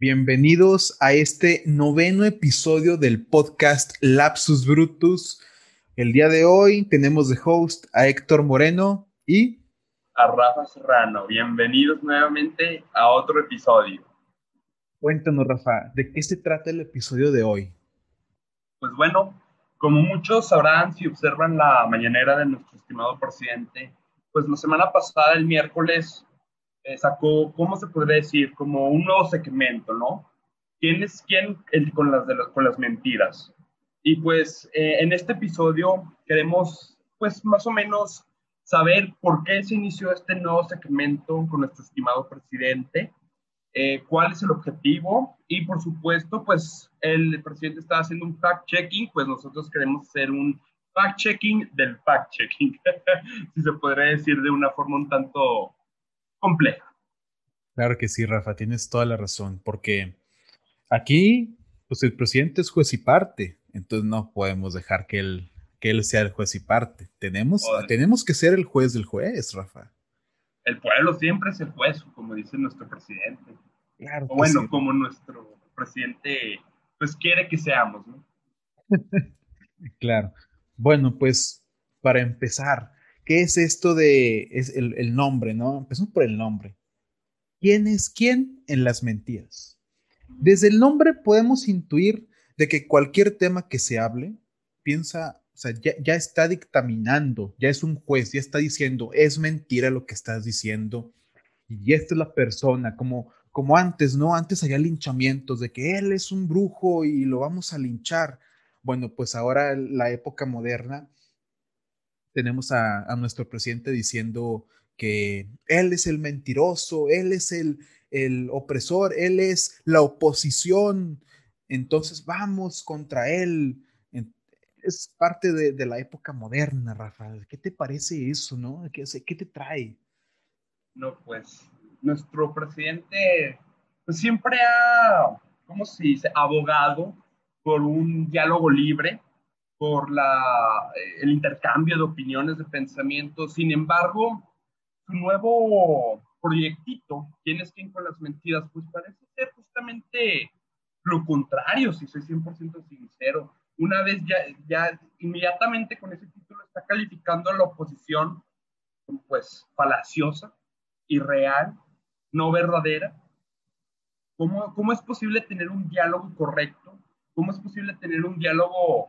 Bienvenidos a este noveno episodio del podcast Lapsus Brutus. El día de hoy tenemos de host a Héctor Moreno y a Rafa Serrano. Bienvenidos nuevamente a otro episodio. Cuéntanos, Rafa, ¿de qué se trata el episodio de hoy? Pues bueno, como muchos sabrán si observan la mañanera de nuestro estimado presidente, pues la semana pasada, el miércoles, sacó, ¿cómo se podría decir? Como un nuevo segmento, ¿no? ¿Quién es quién con, las con las mentiras? Y pues eh, en este episodio queremos, pues más o menos, saber por qué se inició este nuevo segmento con nuestro estimado presidente, eh, cuál es el objetivo y por supuesto, pues el presidente está haciendo un fact-checking, pues nosotros queremos hacer un fact-checking del fact-checking, si se podría decir de una forma un tanto compleja. Claro que sí, Rafa, tienes toda la razón, porque aquí, pues el presidente es juez y parte, entonces no podemos dejar que él, que él sea el juez y parte. Tenemos, tenemos que ser el juez del juez, Rafa. El pueblo siempre es el juez, como dice nuestro presidente. Claro. O bueno, como nuestro presidente, pues quiere que seamos, ¿no? claro. Bueno, pues para empezar, ¿Qué es esto de es el, nombre, no? Empezamos por el nombre. ¿Quién es quién en las mentiras? Desde el nombre podemos intuir de que cualquier tema que se hable, piensa, o sea, ya, está dictaminando, ya es un juez, ya está diciendo, es mentira lo que estás diciendo, y esta es la persona, como, como antes, ¿no? Antes había linchamientos de que él es un brujo y lo vamos a linchar. Bueno, pues ahora la época moderna tenemos a, nuestro presidente diciendo que él es el mentiroso, él es el, el opresor, él es la oposición, entonces vamos contra él. Es parte de, la época moderna, Rafael. ¿Qué te parece eso, no? ¿Qué, qué te trae? No, pues nuestro presidente pues, siempre ha, ¿cómo se dice?, abogado por un diálogo libre por la, eh, el intercambio de opiniones, de pensamientos. Sin embargo, su nuevo proyectito, ¿quién es quién con las mentiras? Pues parece ser justamente lo contrario, si soy 100% sincero. Una vez ya, ya inmediatamente con ese título está calificando a la oposición pues falaciosa, irreal, no verdadera. ¿Cómo, ¿Cómo es posible tener un diálogo correcto? ¿Cómo es posible tener un diálogo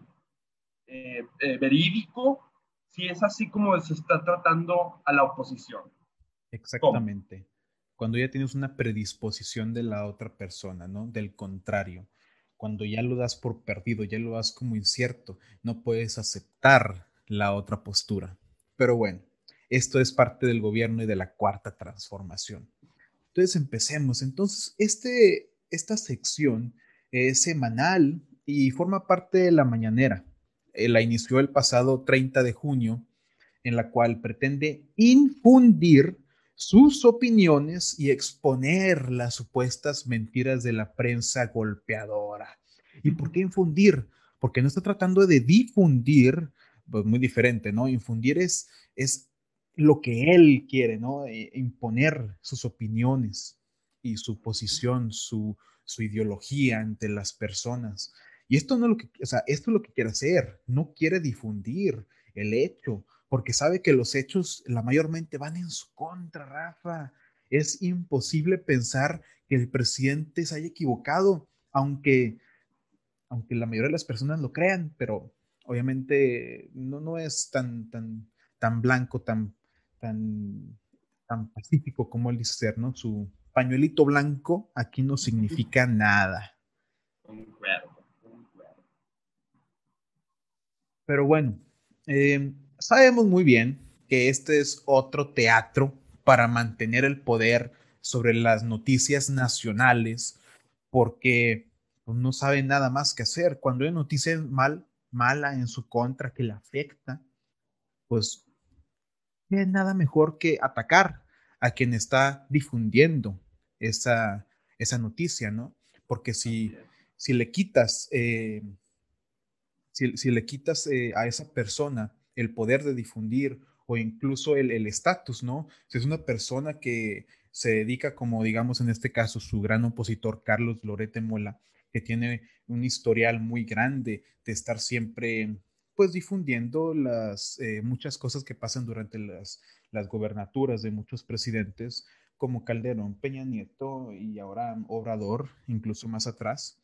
eh, eh, verídico si es así como se está tratando a la oposición. Exactamente. Cuando ya tienes una predisposición de la otra persona, ¿no? Del contrario. Cuando ya lo das por perdido, ya lo das como incierto, no puedes aceptar la otra postura. Pero bueno, esto es parte del gobierno y de la cuarta transformación. Entonces empecemos. Entonces, este, esta sección es semanal y forma parte de la mañanera. Eh, la inició el pasado 30 de junio, en la cual pretende infundir sus opiniones y exponer las supuestas mentiras de la prensa golpeadora. ¿Y por qué infundir? Porque no está tratando de difundir, pues muy diferente, ¿no? Infundir es, es lo que él quiere, ¿no? E, imponer sus opiniones y su posición, su, su ideología ante las personas. Y esto no es lo que, o sea, esto es lo que quiere hacer, no quiere difundir el hecho, porque sabe que los hechos la mayormente van en su contra, Rafa. Es imposible pensar que el presidente se haya equivocado, aunque, aunque la mayoría de las personas lo crean, pero obviamente no, no es tan, tan, tan blanco, tan, tan, tan pacífico como él dice ser, ¿no? Su pañuelito blanco aquí no significa nada. Pero bueno, eh, sabemos muy bien que este es otro teatro para mantener el poder sobre las noticias nacionales, porque pues, no sabe nada más que hacer. Cuando hay noticia mal, mala en su contra que le afecta, pues no es nada mejor que atacar a quien está difundiendo esa, esa noticia, ¿no? Porque si, si le quitas eh, si, le quitas eh, a esa persona el poder de difundir o incluso el estatus, ¿no? Si es una persona que se dedica, como digamos en este caso, su gran opositor Carlos Lorete Mola, que tiene un historial muy grande de estar siempre pues difundiendo las eh, muchas cosas que pasan durante las, las gobernaturas de muchos presidentes como Calderón, Peña Nieto y ahora Obrador, incluso más atrás,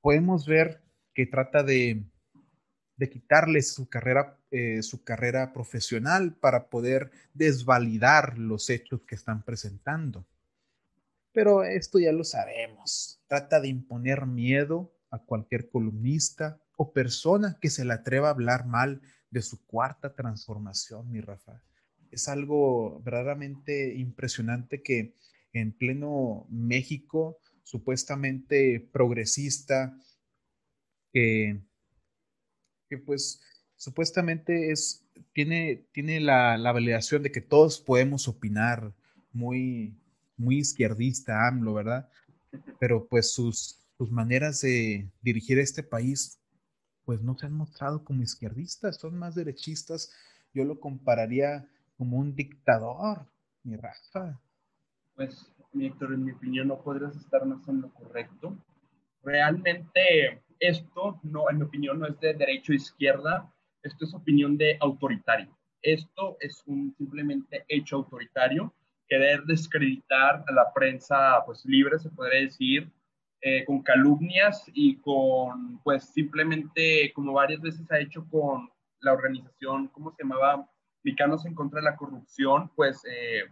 podemos ver que trata de, de quitarles su carrera, eh, su carrera profesional para poder desvalidar los hechos que están presentando. Pero esto ya lo sabemos. Trata de imponer miedo a cualquier columnista o persona que se le atreva a hablar mal de su cuarta transformación, mi Rafa. Es algo verdaderamente impresionante que en pleno México, supuestamente progresista, que, pues supuestamente es, tiene, tiene la, la, validación de que todos podemos opinar muy, muy izquierdista, AMLO, ¿verdad? Pero pues sus, sus maneras de dirigir este país pues no se han mostrado como izquierdistas, son más derechistas. Yo lo compararía como un dictador, mi Rafa. Pues, Víctor, en mi opinión no podrías estar más en lo correcto. Realmente esto, no, en mi opinión, no es de derecho o izquierda, esto es opinión de autoritario. Esto es un simplemente hecho autoritario, querer descreditar a la prensa pues libre, se podría decir, eh, con calumnias y con, pues simplemente, como varias veces ha hecho con la organización, ¿cómo se llamaba? Mexicanos en contra de la corrupción, pues eh,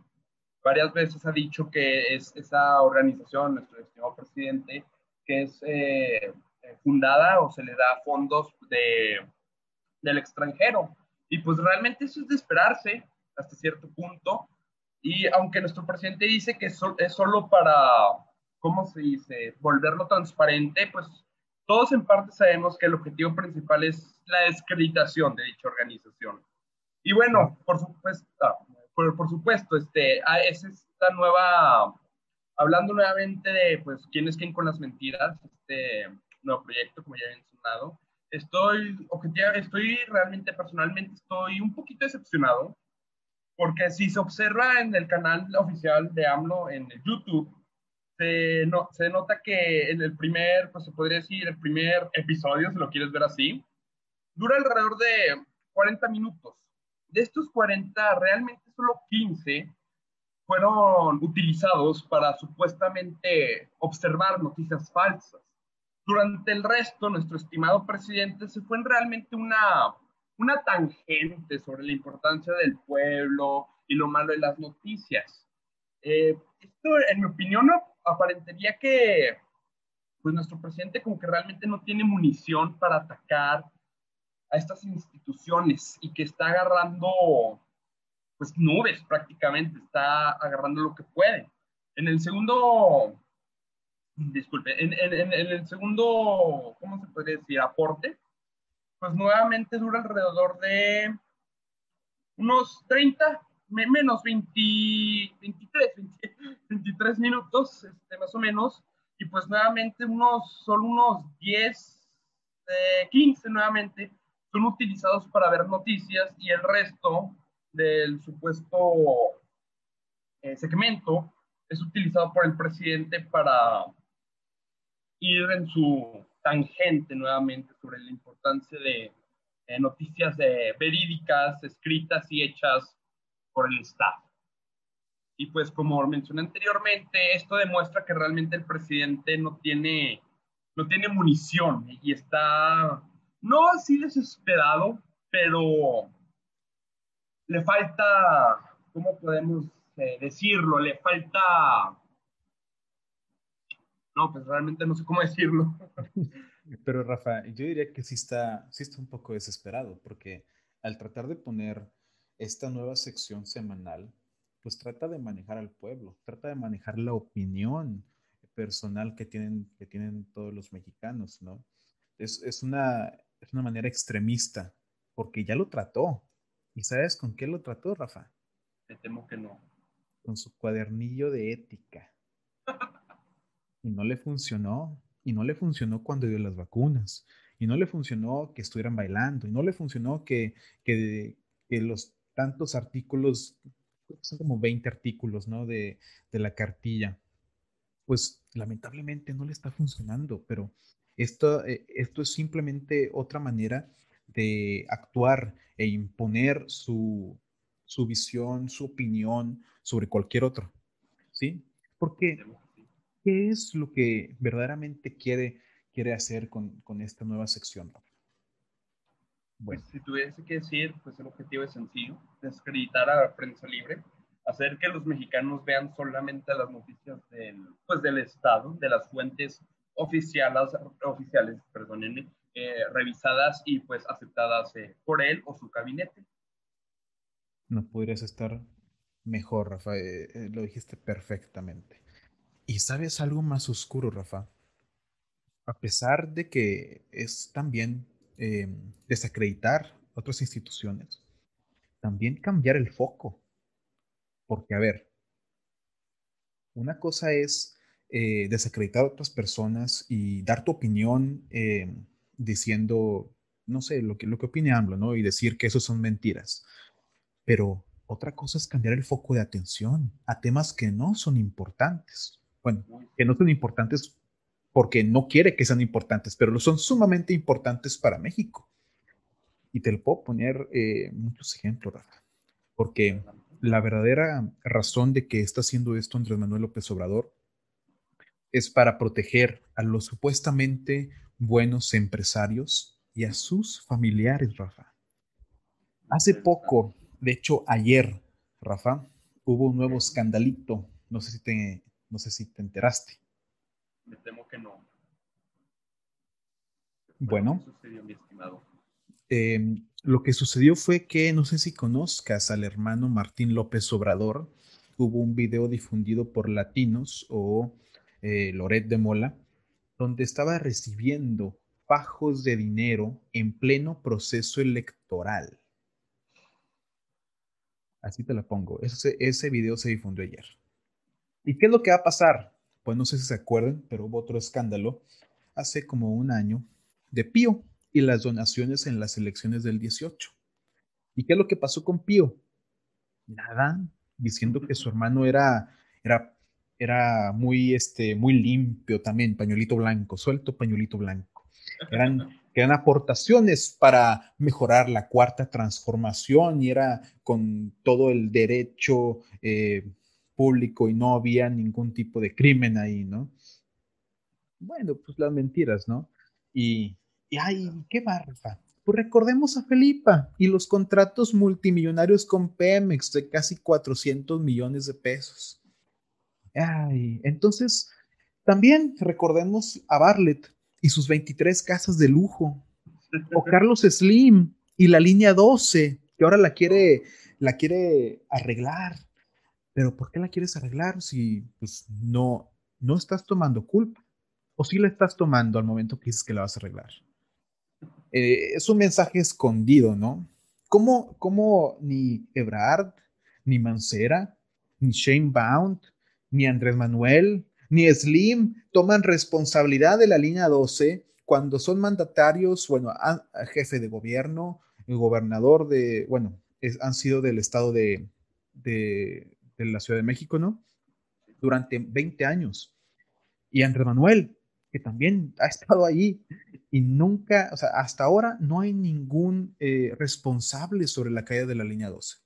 varias veces ha dicho que es esa organización, nuestro estimado presidente, que es eh, fundada o se le da fondos de, del extranjero. Y pues realmente eso es de esperarse hasta cierto punto. Y aunque nuestro presidente dice que es solo para ¿cómo se dice? Volverlo transparente, pues todos en parte sabemos que el objetivo principal es la descreditación de dicha organización. Y bueno, por supuesto, por, supuesto, este, ah, es esta nueva, hablando nuevamente de, pues, quién es quién con las mentiras, este nuevo proyecto, como ya he mencionado, estoy, estoy realmente, personalmente, estoy un poquito decepcionado, porque si se observa en el canal oficial de AMLO en YouTube, se, no, se nota que en el primer, pues se podría decir, el primer episodio, si lo quieres ver así, dura alrededor de 40 minutos. De estos 40, realmente solo 15 fueron utilizados para supuestamente observar noticias falsas. Durante el resto, nuestro estimado presidente se fue en realmente una, una tangente sobre la importancia del pueblo y lo malo de las noticias. Eh, esto, en mi opinión, aparentaría que pues nuestro presidente como que realmente no tiene munición para atacar a estas instituciones y que está agarrando pues nubes prácticamente, está agarrando lo que puede. En el segundo, disculpe, en, en, en el segundo, ¿cómo se puede decir? Aporte, pues nuevamente dura alrededor de unos 30, menos 20, 23, 23 minutos, este, más o menos, y pues nuevamente unos, solo unos 10, 15 nuevamente son utilizados para ver noticias y el resto del supuesto eh, segmento es utilizado por el presidente para ir en su tangente nuevamente sobre la importancia de eh, noticias eh, verídicas, escritas y hechas por el Estado. Y pues como mencioné anteriormente, esto demuestra que realmente el presidente no tiene, no tiene munición y está, no así desesperado, pero le falta, ¿cómo podemos eh, decirlo? Le falta... No, pues realmente no sé cómo decirlo. Pero Rafa, yo diría que sí está, sí está un poco desesperado, porque al tratar de poner esta nueva sección semanal, pues trata de manejar al pueblo, trata de manejar la opinión personal que tienen, que tienen todos los mexicanos, ¿no? Es, es, una, es una manera extremista, porque ya lo trató. ¿Y sabes con qué lo trató, Rafa? Me temo que no. Con su cuadernillo de ética. y no le funcionó. Y no le funcionó cuando dio las vacunas. Y no le funcionó que estuvieran bailando. Y no le funcionó que, que, que los tantos artículos son como 20 artículos, ¿no? De, de la cartilla. Pues lamentablemente no le está funcionando, pero esto, eh, esto es simplemente otra manera de actuar e imponer su, su visión, su opinión sobre cualquier otro. ¿Sí? Porque, ¿qué es lo que verdaderamente quiere, quiere hacer con, con esta nueva sección? Bueno. Pues, si tuviese que decir, pues el objetivo es sencillo, desacreditar a la prensa libre, hacer que los mexicanos vean solamente las noticias del, pues, del Estado, de las fuentes oficiales, oficiales perdónenme, eh, revisadas y pues aceptadas eh, por él o su gabinete. No podrías estar mejor, Rafa, eh, lo dijiste perfectamente. ¿Y sabes algo más oscuro, Rafa? A pesar de que es también desacreditar otras instituciones, también cambiar el foco. Porque, a ver, una cosa es desacreditar a otras personas y dar tu opinión eh, diciendo, no sé, lo que, lo que opine AMLO, ¿no? Y decir que eso son mentiras. Pero otra cosa es cambiar el foco de atención a temas que no son importantes. Bueno, que no son importantes porque no quiere que sean importantes, pero lo son sumamente importantes para México. Y te lo puedo poner eh, muchos ejemplos, Rafa. Porque la verdadera razón de que está haciendo esto Andrés Manuel López Obrador es para proteger a los supuestamente buenos empresarios y a sus familiares, Rafa. Hace poco, de hecho ayer, Rafa, hubo un nuevo escandalito. No sé si te, no sé si te enteraste. Me temo que no. Bueno. Em, lo que sucedió fue que, no sé si conozcas al hermano Martín López Obrador, hubo un video difundido por Latinos o eh, Loret de Mola, donde estaba recibiendo fajos de dinero en pleno proceso electoral. Así te la pongo. Ese, ese video se difundió ayer. ¿Y qué es lo que va a pasar? Pues no sé si se acuerdan, pero hubo otro escándalo hace como un año de Pío y las donaciones en las elecciones del 18. ¿Y qué es lo que pasó con Pío? Nada, diciendo que su hermano era, era era muy, este, muy limpio también, pañuelito blanco, suelto pañuelito blanco. Eran, eran aportaciones para mejorar la cuarta transformación y era con todo el derecho eh, público y no había ningún tipo de crimen ahí, ¿no? Bueno, pues las mentiras, ¿no? Y, y ay, qué barba. Pues recordemos a Felipa y los contratos multimillonarios con Pemex de casi 400 millones de pesos. Ay, entonces, también recordemos a Bartlett y sus 23 casas de lujo, o Carlos Slim y la línea 12, que ahora la quiere, la quiere arreglar. Pero ¿por qué la quieres arreglar si pues, no, no estás tomando culpa? ¿O si la estás tomando al momento que dices que la vas a arreglar? Eh, es un mensaje escondido, ¿no? ¿Cómo, cómo ni Ebrard, ni Mancera, ni Shane Bound, ni Andrés Manuel, ni Slim toman responsabilidad de la línea 12 cuando son mandatarios, bueno, jefe de gobierno, el gobernador de, bueno, han sido del estado de, de, la Ciudad de México, ¿no? Durante 20 años. Y Andrés Manuel, que también ha estado ahí y nunca, o sea, hasta ahora no hay ningún eh, responsable sobre la caída de la línea 12.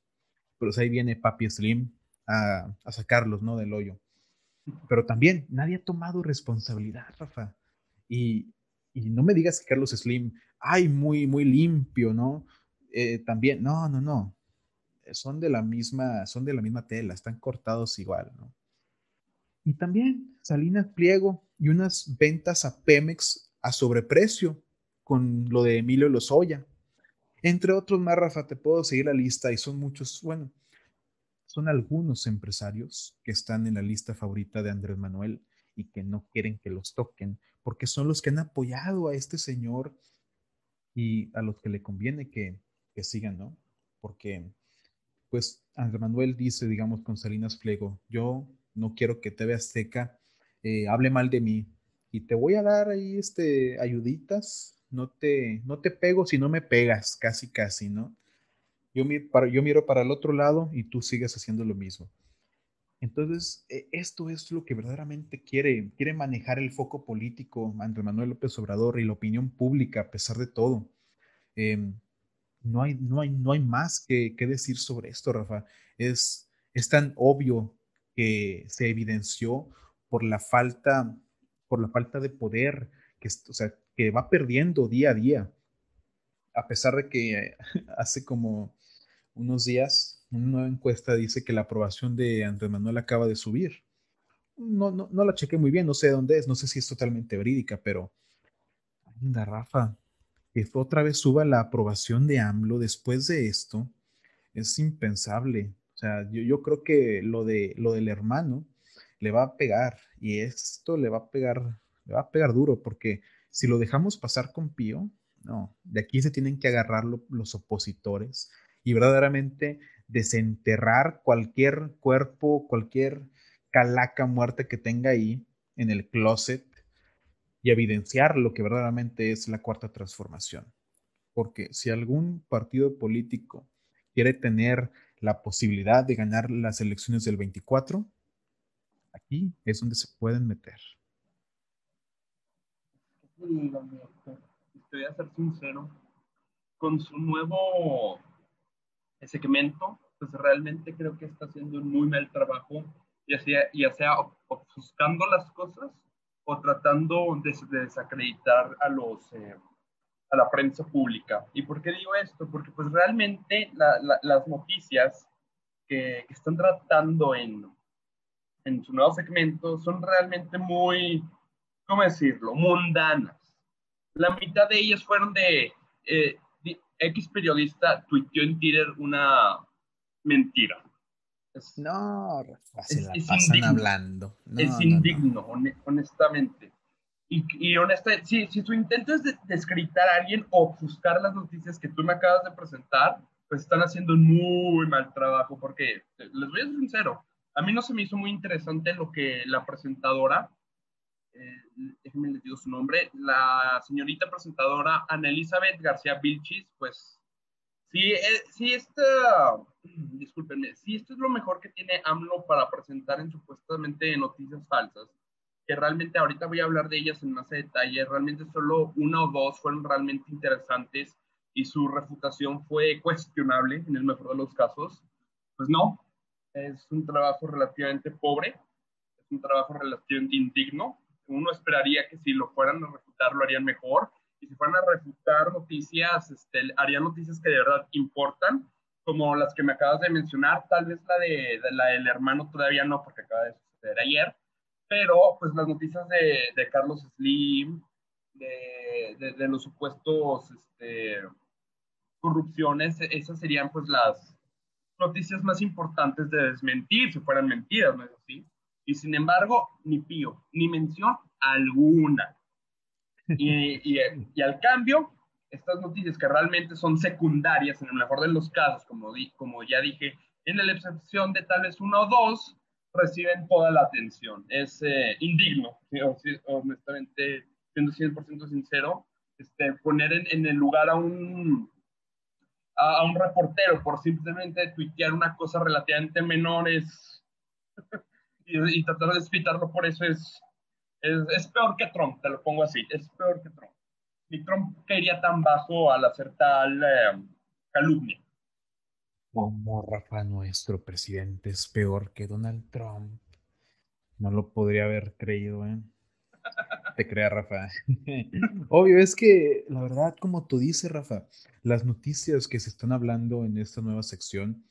Pero ahí viene Papi Slim a, sacarlos, ¿no? Del hoyo. Pero también nadie ha tomado responsabilidad, Rafa. Y, no me digas que Carlos Slim, ay, muy, muy limpio, ¿no? Eh, también, no, no, no. Son de la misma, son de la misma tela, están cortados igual, ¿no? Y también Salinas Pliego y unas ventas a Pemex a sobreprecio con lo de Emilio Lozoya. Entre otros más, Rafa, te puedo seguir la lista y son muchos, bueno, son algunos empresarios que están en la lista favorita de Andrés Manuel y que no quieren que los toquen, porque son los que han apoyado a este señor y a los que le conviene que, sigan, ¿no? Porque, pues, Andrés Manuel dice, digamos, con Salinas Pliego, yo no quiero que TV Azteca eh, hable mal de mí y te voy a dar ahí, este, ayuditas, no te, no te pego si no me pegas, casi, casi, ¿no? Yo, yo miro para el otro lado y tú sigues haciendo lo mismo. Entonces, e, esto es lo que verdaderamente quiere, quiere manejar el foco político Andrés Manuel López Obrador y la opinión pública a pesar de todo. Em, no, hay, no, hay, no hay más que, decir sobre esto, Rafa. Es, es tan obvio que se evidenció por la falta, por la falta de poder que, o sea, que va perdiendo día a día. A pesar de que hace como unos días una nueva encuesta dice que la aprobación de Andrés Manuel acaba de subir. No, no, no la chequé muy bien, no sé dónde es, no sé si es totalmente verídica, pero anda, Rafa, que otra vez suba la aprobación de AMLO después de esto, es impensable. O sea, yo, yo creo que lo, de, lo del hermano le va a pegar y esto le va a pegar, le va a pegar duro porque si lo dejamos pasar con Pío, no, de aquí se tienen que agarrar los opositores y verdaderamente desenterrar cualquier cuerpo, cualquier calaca muerta que tenga ahí en el closet y evidenciar lo que verdaderamente es la cuarta transformación. Porque si algún partido político quiere tener la posibilidad de ganar las elecciones del 24, aquí es donde se pueden meter. Estoy a ser sincero, con su nuevo segmento, pues realmente creo que está haciendo un muy mal trabajo, ya sea, ya sea ofuscando las cosas o tratando de, desacreditar a los... Eh, a la prensa pública. ¿Y por qué digo esto? Porque pues realmente las noticias que, están tratando en, en su nuevo segmento son realmente muy, ¿cómo decirlo?, mundanas. La mitad de ellas fueron de eh, X periodista tuiteó en Twitter una mentira. no, se la pasan hablando. es indigno, honestamente. Y, y honestamente, si, si tu intento es descritar a alguien o ofuscar las noticias que tú me acabas de presentar, pues están haciendo un muy mal trabajo, porque les voy a ser sincero, a mí no se me hizo muy interesante lo que la presentadora eh, déjenme les digo su nombre, la señorita presentadora Ana Elizabeth García Vilchis, pues sí, eh, sí, esta, discúlpenme, sí, esto es lo mejor que tiene AMLO para presentar en supuestamente noticias falsas, que realmente ahorita voy a hablar de ellas en más detalle, realmente solo una o dos fueron realmente interesantes y su refutación fue cuestionable en el mejor de los casos. Pues no, es un trabajo relativamente pobre, es un trabajo relativamente indigno, uno esperaría que si lo fueran a refutar lo harían mejor y si fueran a refutar noticias, este, harían noticias que de verdad importan, como las que me acabas de mencionar, tal vez la de, la del hermano todavía no, porque acaba de suceder ayer, pero pues las noticias de, Carlos Slim, de, de, los supuestos este, corrupciones, esas serían pues las noticias más importantes de desmentir, si fueran mentiras, ¿no es así? Y sin embargo, ni pío, ni mención alguna. Y, y, al cambio, estas noticias que realmente son secundarias en el mejor de los casos, como, di, como ya dije, en la excepción de tal vez uno o dos, reciben toda la atención. Es eh, indigno, honestamente, siendo 100% sincero, este, poner en, en, el lugar a un, a, a, un reportero por simplemente tuitear una cosa relativamente menor es y, tratar de explicarlo por eso es, es, peor que Trump, te lo pongo así, es peor que Trump. Ni Trump caería tan bajo al hacer tal eh, calumnia. Como Rafa, nuestro presidente es peor que Donald Trump. No lo podría haber creído, ¿eh? Te crea, Rafa. Obvio, es que la verdad, como tú dices, Rafa, las noticias que se están hablando en esta nueva sección,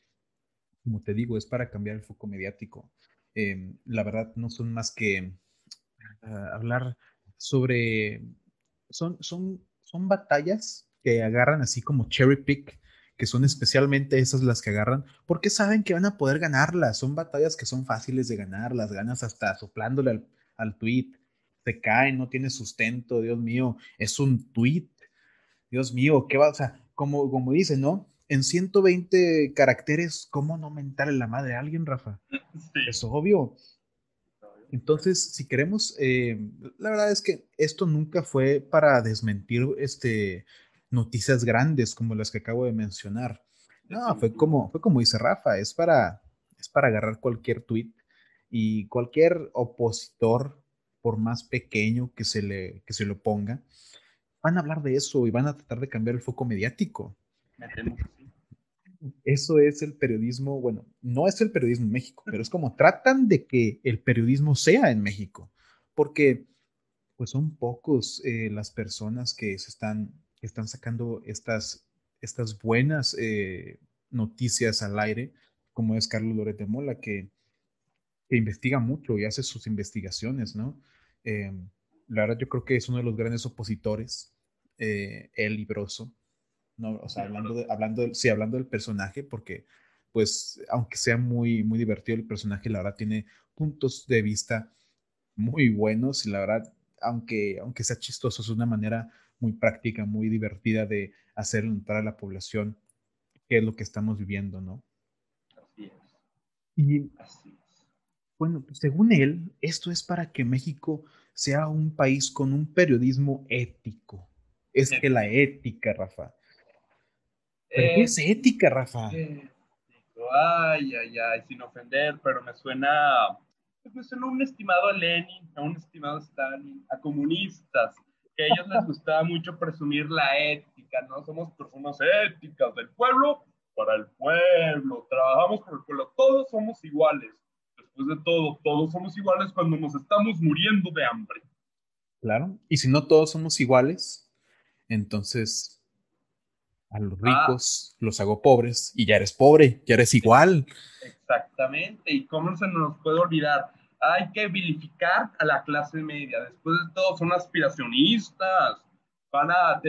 como te digo, es para cambiar el foco mediático. Em, la verdad no son más que ah, hablar sobre, son, son, son batallas que agarran así como cherry pick, que son especialmente esas las que agarran, porque saben que van a poder ganarlas. Son batallas que son fáciles de ganar, las ganas hasta soplándole al, al tweet. Se caen, no tiene sustento, Dios mío, es un tweet. Dios mío, ¿qué va? O sea, como, como dice, ¿no? En 120 caracteres, ¿cómo no mentarle la madre a alguien, Rafa? Es obvio. Entonces, si queremos, eh, la verdad es que esto nunca fue para desmentir este, noticias grandes como las que acabo de mencionar. No, fue como, fue como dice Rafa, es para, es para agarrar cualquier tweet y cualquier opositor, por más pequeño que se le, que se lo ponga, van a hablar de eso y van a tratar de cambiar el foco mediático. Eso es el periodismo, bueno, no es el periodismo en México, pero es como tratan de que el periodismo sea en México, porque pues son pocos eh, las personas que están, están sacando estas, estas buenas eh, noticias al aire, como es Carlos Loret Mola, que, que, investiga mucho y hace sus investigaciones, ¿no? Eh, la verdad yo creo que es uno de los grandes opositores, el libroso, ¿no? O sea, hablando, de, hablando, sí, hablando del personaje, porque pues aunque sea muy, muy divertido el personaje, la verdad tiene puntos de vista muy buenos y la verdad aunque, aunque sea chistoso, es una manera muy práctica, muy divertida de hacer notar a la población qué es lo que estamos viviendo, ¿no? Así es. Y bueno, pues, según él, esto es para que México sea un país con un periodismo ético. Es que la ética, Rafa. ¿Qué es ética, Rafa? Ay, ay, ay, sin ofender, pero me suena pues son un estimado Lenin, a un estimado Stalin, a comunistas, que a ellos les gustaba mucho presumir la ética, ¿no? Somos personas éticas del pueblo para el pueblo, trabajamos por el pueblo, todos somos iguales. Después de todo, todos somos iguales cuando nos estamos muriendo de hambre. Claro, y si no todos somos iguales, entonces a los ah. ricos los hago pobres y ya eres pobre, ya eres igual. Exactamente, y cómo se nos puede olvidar, hay que vilificar a la clase media, después de todo son aspiracionistas, van a,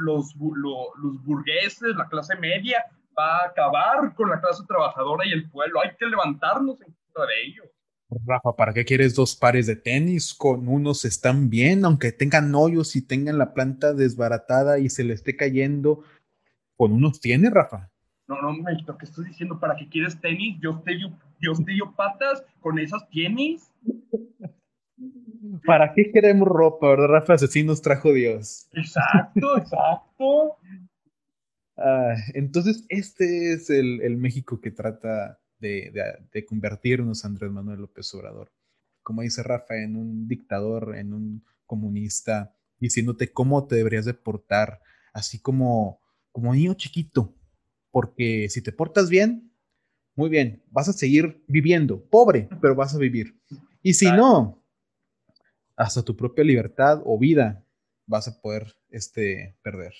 los, los burgueses, la clase media, va a acabar con la clase trabajadora y el pueblo, hay que levantarnos en contra de ellos. Rafa, ¿para qué quieres dos pares de tenis? Con unos están bien, aunque tengan hoyos y tengan la planta desbaratada y se le esté cayendo. Con unos tiene, Rafa. No, no, lo que estoy diciendo, ¿para qué quieres tenis? Yo te yo te patas con esas tenis. ¿Para qué queremos ropa, verdad, Rafa? Así nos trajo Dios. Exacto, exacto. Ah, entonces, este es el, México que trata de, de, convertirnos Andrés Manuel López Obrador. Como dice Rafa, en un dictador, en un comunista, diciéndote cómo te deberías de portar, así como, como niño chiquito, porque si te portas bien, muy bien, vas a seguir viviendo, pobre, pero vas a vivir. Y si no, hasta tu propia libertad o vida vas a poder este, perder.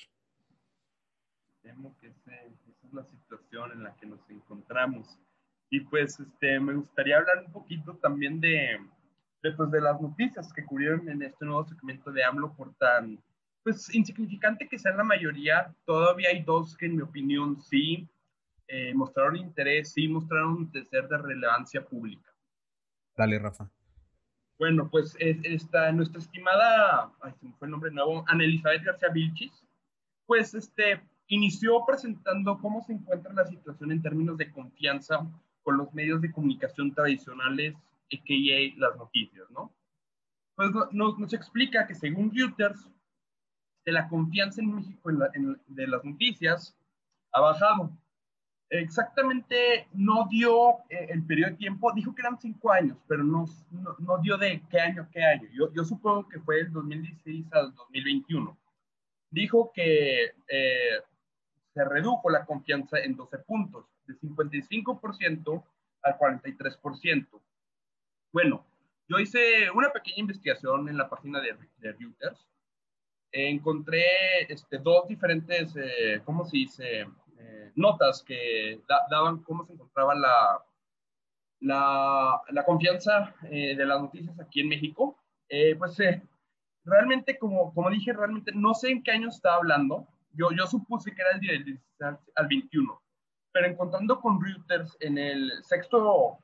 Temo que esa es la situación en la que nos encontramos. Y pues este, me gustaría hablar un poquito también de, de, pues, de las noticias que cubrieron en este nuevo segmento de AMLO por tan pues insignificante que sean la mayoría, todavía hay dos que en mi opinión sí eh, mostraron interés, sí mostraron un ser de relevancia pública. Dale, Rafa. Bueno, pues esta, nuestra estimada, ay, se me fue el nombre nuevo, Ana Elizabeth García Vilchis, pues este, inició presentando cómo se encuentra la situación en términos de confianza con los medios de comunicación tradicionales, a.k.a. las noticias, ¿no? Pues nos, nos explica que según Reuters, de la confianza en México de las noticias ha bajado. Exactamente no dio eh, el periodo de tiempo, dijo que eran cinco años, pero no, no, dio de qué año qué año. Yo, yo supongo que fue el 2016 al 2021. Dijo que eh, se redujo la confianza en 12 puntos, de 55% al 43%. Bueno, yo hice una pequeña investigación en la página de, de Reuters encontré este, dos diferentes, eh, ¿cómo se dice? Eh, notas que daban cómo se encontraba la, la, confianza eh, de las noticias aquí en México. pues realmente, como, como dije, realmente no sé en qué año estaba hablando. Yo, yo supuse que era el 16 al 21. Pero encontrando con Reuters en el sexto,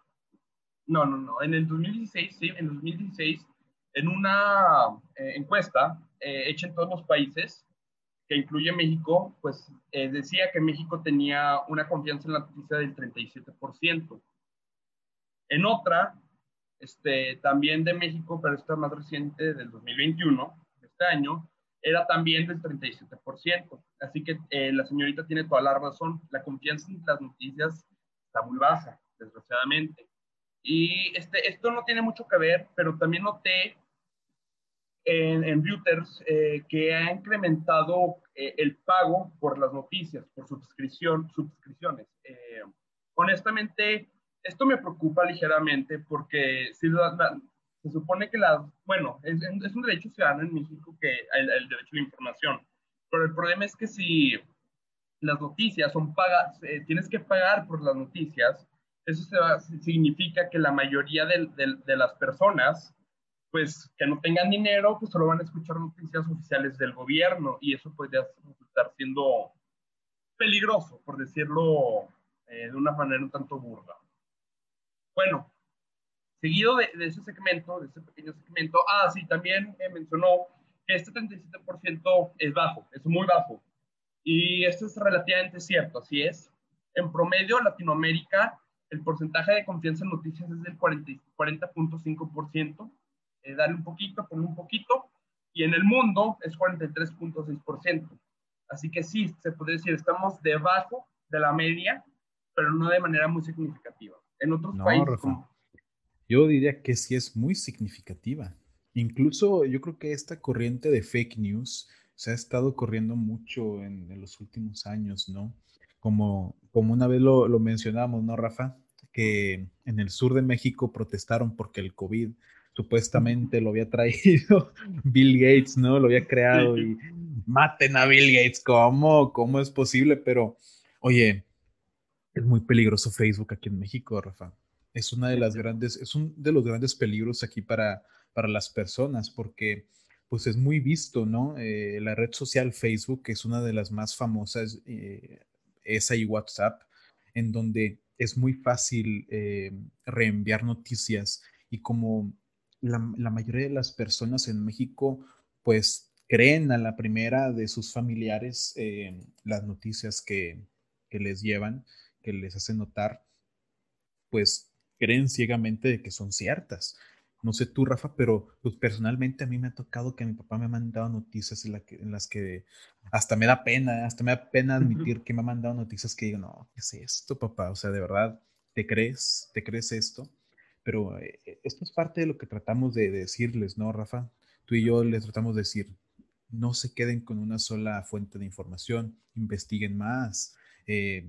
no, no, no, en el 2016, sí, en el 2016, en una encuesta eh, hecha en todos los países, que incluye México, pues eh, decía que México tenía una confianza en la noticia del 37%. En otra, este, también de México, pero esta más reciente, del 2021, este año, era también del 37%. Así que eh, la señorita tiene toda la razón. La confianza en las noticias está muy baja, desgraciadamente. Y este, esto no tiene mucho que ver, pero también noté en, en Reuters eh, que ha incrementado eh, el pago por las noticias, por suscripción, suscripciones. Eh, honestamente, esto me preocupa ligeramente porque si se supone que la, bueno, es, es, un derecho ciudadano en México que el, el, derecho a la información, pero el problema es que si las noticias son pagas, tienes que pagar por las noticias, eso significa que la mayoría de, de, de, las personas, pues que no tengan dinero, pues solo van a escuchar noticias oficiales del gobierno y eso podría resultar siendo peligroso, por decirlo eh, de una manera un tanto burda. Bueno, seguido de, de, ese segmento, de ese pequeño segmento, ah, sí, también mencionó que este 37% es bajo, es muy bajo. Y esto es relativamente cierto, así es. En promedio, Latinoamérica el porcentaje de confianza en noticias es del 40.5%, eh, dale un poquito, pon un poquito, y en el mundo es 43.6%. Así que sí, se puede decir, estamos debajo de la media, pero no de manera muy significativa. En otros no, países... Rafa, Yo diría que sí es muy significativa. Incluso yo creo que esta corriente de fake news se ha estado corriendo mucho en, en los últimos años, ¿no? Como, como una vez lo, lo mencionamos, ¿no, Rafa? que en el sur de México protestaron porque el COVID supuestamente lo había traído Bill Gates, ¿no? Lo había creado y maten a Bill Gates, ¿cómo? ¿Cómo es posible? Pero, oye, es muy peligroso Facebook aquí en México, Rafa. Es una de las grandes, es un de los grandes peligros aquí para, para las personas, porque pues es muy visto, ¿no? Eh, la red social Facebook es una de las más famosas, eh, esa y WhatsApp, en donde es muy fácil eh, reenviar noticias y como la, mayoría de las personas en México pues creen a la primera de sus familiares eh, las noticias que, que, les llevan, que les hacen notar, pues creen ciegamente de que son ciertas. No sé tú, Rafa, pero pues, personalmente a mí me ha tocado que mi papá me ha mandado noticias en, en, las que hasta me da pena, hasta me da pena admitir que me ha mandado noticias que digo, no, ¿qué es esto, papá? O sea, de verdad, ¿te crees? ¿Te crees esto? Pero eh, eh, esto es parte de lo que tratamos de, de decirles, ¿no, Rafa? Tú y yo les tratamos de decir, no se queden con una sola fuente de información, investiguen más. Eh,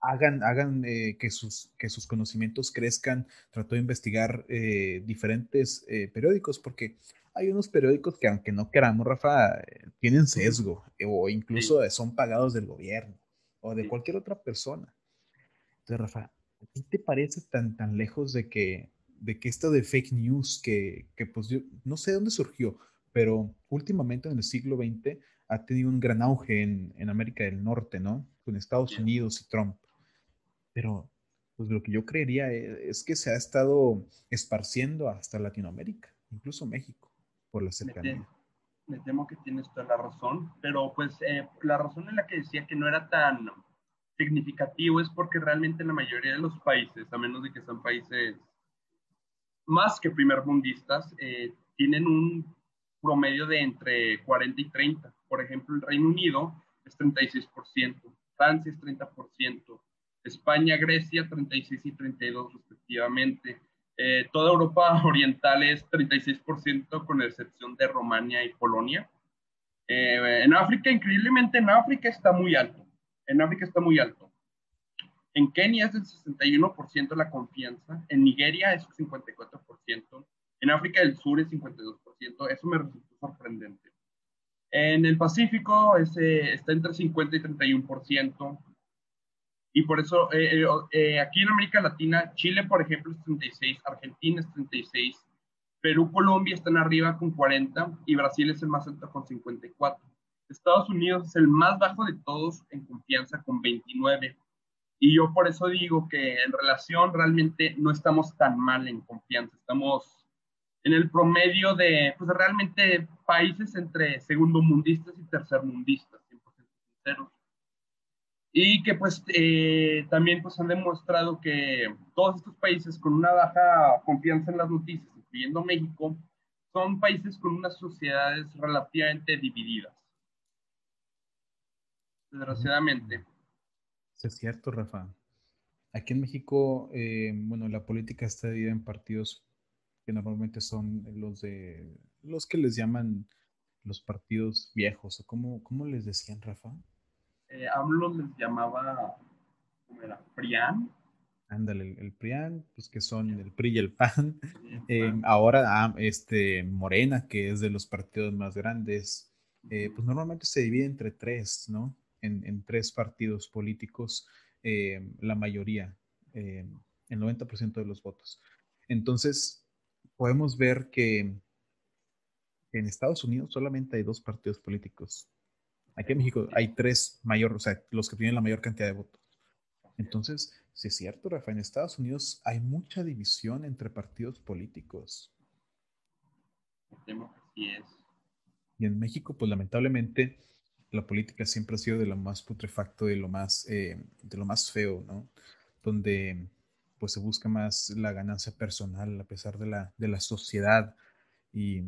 hagan, hagan eh, que, sus, que sus conocimientos crezcan. Trató de investigar eh, diferentes periódicos porque hay unos periódicos que aunque no queramos, Rafa, tienen sesgo o incluso son pagados del gobierno o de cualquier otra persona. Entonces, Rafa, ¿a ti te parece tan, tan lejos de que, de que esto de fake news que, que pues yo no sé dónde surgió, pero últimamente en el siglo XX ha tenido un gran auge en, en América del Norte, ¿no? Con Estados Unidos y Trump pero pues lo que yo creería e, es que se ha estado esparciendo hasta Latinoamérica, incluso México, por la cercanía. Me, temo que tienes toda la razón, pero pues eh, la razón en la que decía que no era tan significativo es porque realmente la mayoría de los países, a menos de que sean países más que primermundistas, eh, tienen un promedio de entre 40 y 30. Por ejemplo, el Reino Unido es 36%, Francia es 30%, España, Grecia, 36 y 32 respectivamente. Eh, toda Europa oriental es 36% con excepción de Romania y Polonia. Eh, en África, increíblemente, en África está muy alto. En África está muy alto. En Kenia es del 61% la confianza. En Nigeria es 54%. En África del Sur es 52%. Eso me resultó sorprendente. En el Pacífico es, está entre 50 y 31%. Y por eso eh, eh, eh, aquí en América Latina, Chile, por ejemplo, es 36, Argentina es 36, Perú, Colombia están arriba con 40 y Brasil es el más alto con 54. Estados Unidos es el más bajo de todos en confianza con 29. Y yo por eso digo que en relación realmente no estamos tan mal en confianza. Estamos en el promedio de, pues realmente países entre segundo mundistas y tercermundistas, 100% sinceros y que pues eh, también pues han demostrado que todos estos países con una baja confianza en las noticias, incluyendo México, son países con unas sociedades relativamente divididas. Desgraciadamente. Es cierto, Rafa. Aquí en México, eh, bueno, la política está dividida en partidos que normalmente son los de los que les llaman los partidos viejos, o cómo, cómo les decían, Rafa? Eh, AMLO les llamaba, ¿cómo era? ¿Prián? Ándale, el, PRIAN, pues que son el PRI y el PAN. Eh, ahora ah, este Morena, que es de los partidos más grandes, eh, pues normalmente se divide entre tres, ¿no? En, en tres partidos políticos, eh, la mayoría, el 90% de los votos. Entonces, podemos ver que en Estados Unidos solamente hay dos partidos políticos. Aquí en México hay tres mayor, o sea, los que tienen la mayor cantidad de votos. Entonces, sí es cierto, Rafa, en Estados Unidos hay mucha división entre partidos políticos. Es. Y en México, pues lamentablemente, la política siempre ha sido de lo más putrefacto, de lo más, eh, de lo más feo, ¿no? Donde pues se busca más la ganancia personal a pesar de la, de la sociedad y,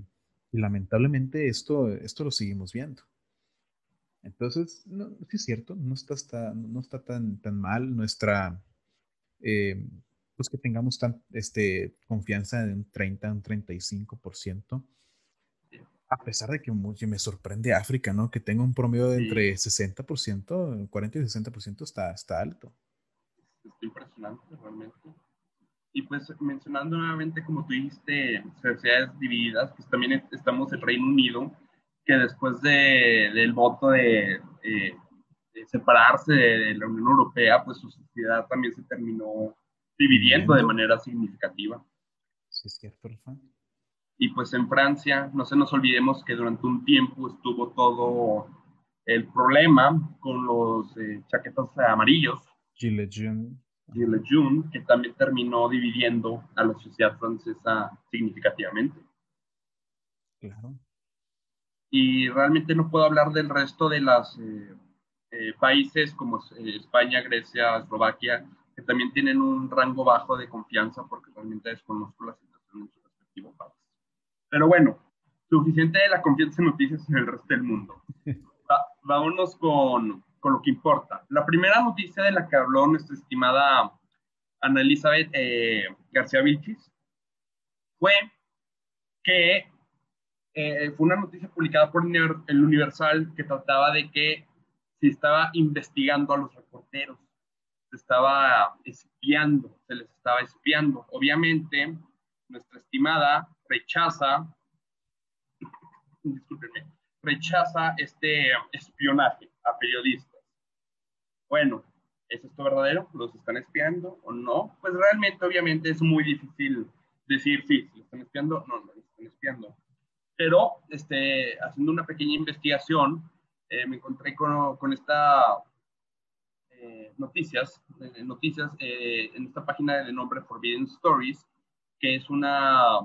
lamentablemente esto, esto lo seguimos viendo. Entonces, no, sí es cierto, no está, no está tan, tan mal nuestra, eh, pues que tengamos tan, este, confianza en un 30, un 35%. A pesar de que me sorprende África, ¿no? Que tenga un promedio de entre 60%, 40 y 60% está, está alto. Es impresionante, realmente. Y pues mencionando nuevamente, como tú dijiste, sociedades divididas, pues también estamos en Reino Unido, que después de, del voto de, separarse de, la Unión Europea, pues su sociedad también se terminó dividiendo de manera significativa. Sí, es cierto, Rafa. Y pues en Francia, no se nos olvidemos que durante un tiempo estuvo todo el problema con los eh, chaquetas amarillos. Gilles Jaunes. Gilles Jaunes, que también terminó dividiendo a la sociedad francesa significativamente. Claro y realmente no puedo hablar del resto de los eh, eh, países como eh, España, Grecia, Eslovaquia, que también tienen un rango bajo de confianza porque realmente desconozco la situación en su respectivo país. Pero bueno, suficiente de la confianza en noticias en el resto del mundo. vámonos con, con, lo que importa. La primera noticia de la que habló nuestra estimada Ana Elizabeth García Vilchis fue que eh, fue una noticia publicada por el Universal que trataba de que se estaba investigando a los reporteros, se estaba espiando, se les estaba espiando. Obviamente, nuestra estimada rechaza, discúlpenme, rechaza este espionaje a periodistas. Bueno, ¿es esto verdadero? ¿Los están espiando o no? Pues realmente, obviamente, es muy difícil decir si sí, los están espiando, no, no están espiando pero este, haciendo una pequeña investigación, eh, me encontré con, con esta eh, noticias, eh, noticias en esta página de nombre Forbidden Stories, que es una,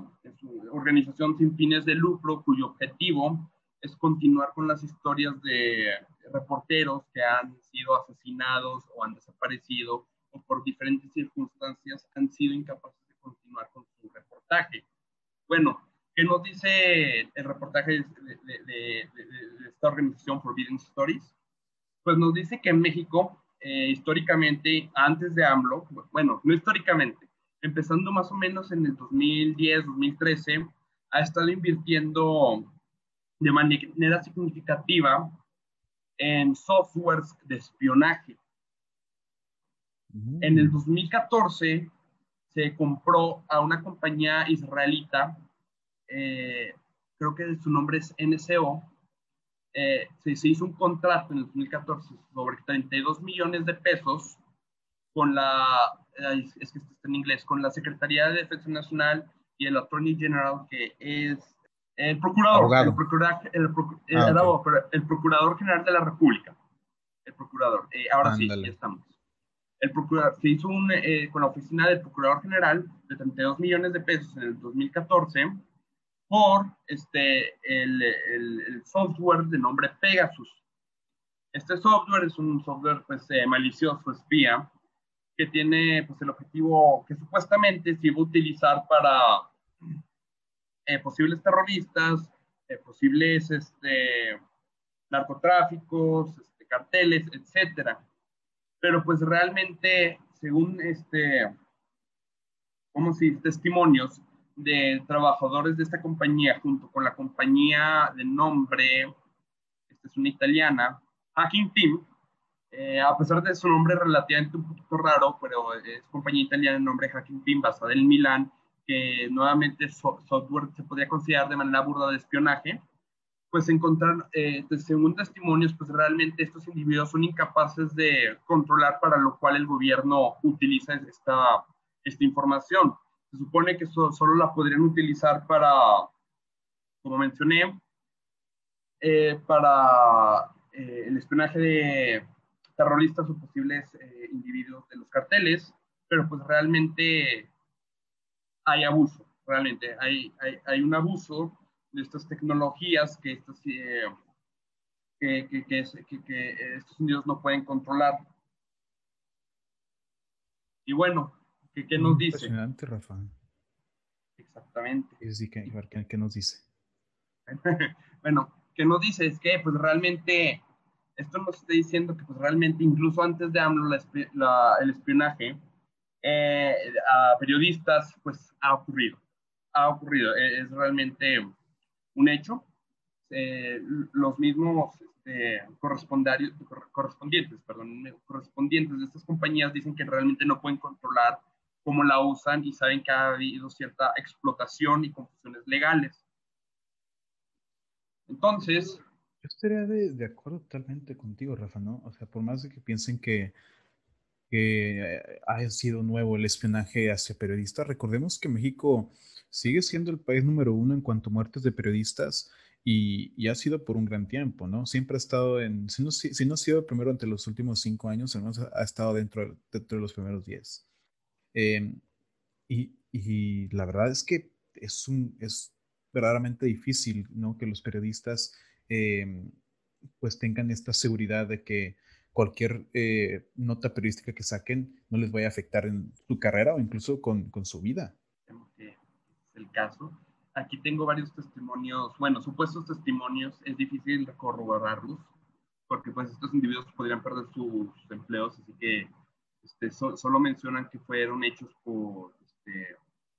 organización sin fines de lucro cuyo objetivo es continuar con las historias de reporteros que han sido asesinados o han desaparecido o por diferentes circunstancias han sido incapaces de continuar con su reportaje. Bueno, ¿Qué nos dice el reportaje de, esta organización Forbidden Stories? Pues nos dice que en México, eh, históricamente, antes de AMLO, bueno, no históricamente, empezando más o menos en el 2010, 2013, ha estado invirtiendo de manera significativa en softwares de espionaje. En el 2014 se compró a una compañía israelita eh, creo que su nombre es NCO, eh, se, hizo un contrato en el 2014 sobre 32 millones de pesos con la, es que está en inglés, con la Secretaría de Defensa Nacional y el Attorney General, que es el procurador, el, ah, el, procurador general de la República. El procurador. Eh, ahora sí, ya estamos. El procurador, se hizo un, con la oficina del procurador general de 32 millones de pesos en el 2014 por este, el, el, software de nombre Pegasus. Este software es un software pues, eh, malicioso, espía, que tiene pues, el objetivo que supuestamente se iba a utilizar para eh, posibles terroristas, eh, posibles este, narcotráficos, este, carteles, etcétera. Pero pues realmente, según este, como si testimonios de trabajadores de esta compañía junto con la compañía de nombre, esta es una italiana, Hacking Team, eh, a pesar de su nombre relativamente un poquito raro, pero es compañía italiana de nombre Hacking Team basada en Milán, que nuevamente software se podría considerar de manera burda de espionaje, pues encontrar, eh, pues, según testimonios, pues realmente estos individuos son incapaces de controlar para lo cual el gobierno utiliza esta, esta información. Se supone que solo la podrían utilizar para, como mencioné, eh, para eh, el espionaje de terroristas o posibles individuos de los carteles, pero pues realmente hay abuso, realmente hay, hay, hay un abuso de estas tecnologías que estos, eh, que, que, que, estos indios no pueden controlar. Y bueno, ¿qué, nos dice? Impresionante, Rafa. Exactamente. Sí, ¿qué, qué nos dice? bueno, ¿qué nos dice? Es que pues realmente esto nos está diciendo que pues realmente incluso antes de AMLO el espionaje eh, a periodistas, pues ha ocurrido. Ha ocurrido. E, es, realmente un hecho. Eh, los mismos este, correspondientes, perdón, correspondientes de estas compañías dicen que realmente no pueden controlar cómo la usan y saben que ha habido cierta explotación y confusiones legales. Entonces... Yo estaría de, de acuerdo totalmente contigo, Rafa, ¿no? O sea, por más de que piensen que que eh, ha sido nuevo el espionaje hacia periodistas. Recordemos que México sigue siendo el país número uno en cuanto a muertes de periodistas y, ha sido por un gran tiempo, ¿no? Siempre ha estado en, si no, si, no ha sido primero entre los últimos cinco años, al ha, estado dentro, dentro, de los primeros diez. Em, y, y, la verdad es que es, un, es verdaderamente difícil, ¿no? Que los periodistas em, pues tengan esta seguridad de que cualquier eh, nota periodística que saquen no les vaya a afectar en su carrera o incluso con, con su vida. es el caso. Aquí tengo varios testimonios, bueno, supuestos testimonios, es difícil corroborarlos, porque pues estos individuos podrían perder sus, empleos, así que este, solo mencionan que fueron hechos por este,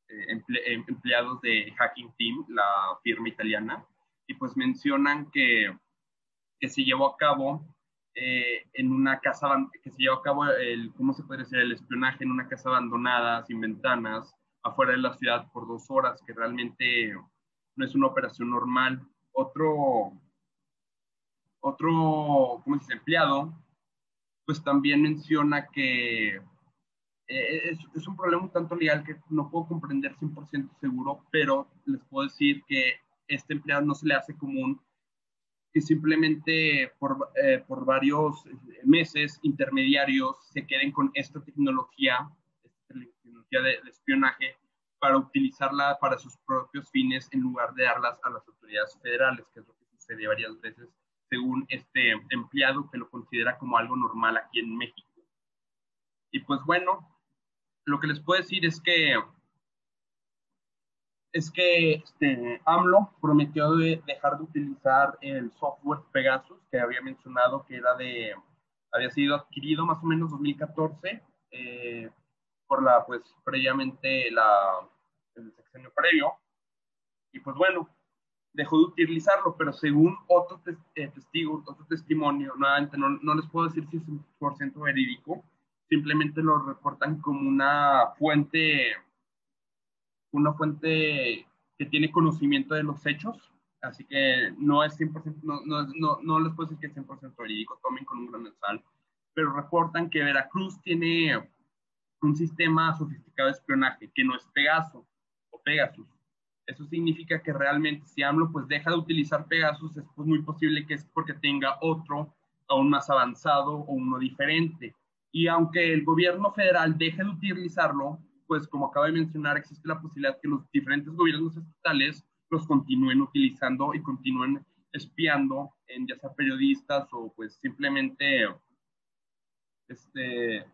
eh, em, empleados de Hacking Team, la firma italiana, y pues mencionan que, que se llevó a cabo eh, en una casa que se llevó a cabo el, ¿cómo se puede decir? El espionaje en una casa abandonada, sin ventanas, afuera de la ciudad por dos horas, que realmente no es una operación normal. Otro, otro, ¿cómo se dice? Empleado, pues también menciona que eh, es, es, un problema un tanto legal que no puedo comprender 100% seguro, pero les puedo decir que este empleado no se le hace común que simplemente por, eh, por varios meses intermediarios se queden con esta tecnología, esta tecnología de, espionaje, para utilizarla para sus propios fines en lugar de darlas a las autoridades federales, que es lo que sucede varias veces según este empleado que lo considera como algo normal aquí en México. Y pues bueno, lo que les puedo decir es que es que este, AMLO prometió dejar de utilizar el software Pegasus que había mencionado que era de, había sido adquirido más o menos 2014 eh, por la, pues, previamente la, el sexenio previo. Y pues bueno, dejó de utilizarlo, pero según otro eh, testigo, otro testimonio, nuevamente no, no les puedo decir si es un por ciento verídico, simplemente lo reportan como una fuente una fuente que tiene conocimiento de los hechos, así que no es 100%, no, no, no, les puedo decir que es 100% verídico, tomen con un gran sal, pero reportan que Veracruz tiene un sistema sofisticado de espionaje que no es Pegaso o Pegasus. Eso significa que realmente si AMLO pues deja de utilizar Pegasus es pues, muy posible que es porque tenga otro aún más avanzado o uno diferente. Y aunque el gobierno federal deje de utilizarlo, pues como acabo de mencionar, existe la posibilidad que los diferentes gobiernos estatales los continúen utilizando y continúen espiando en ya sea periodistas o pues simplemente este,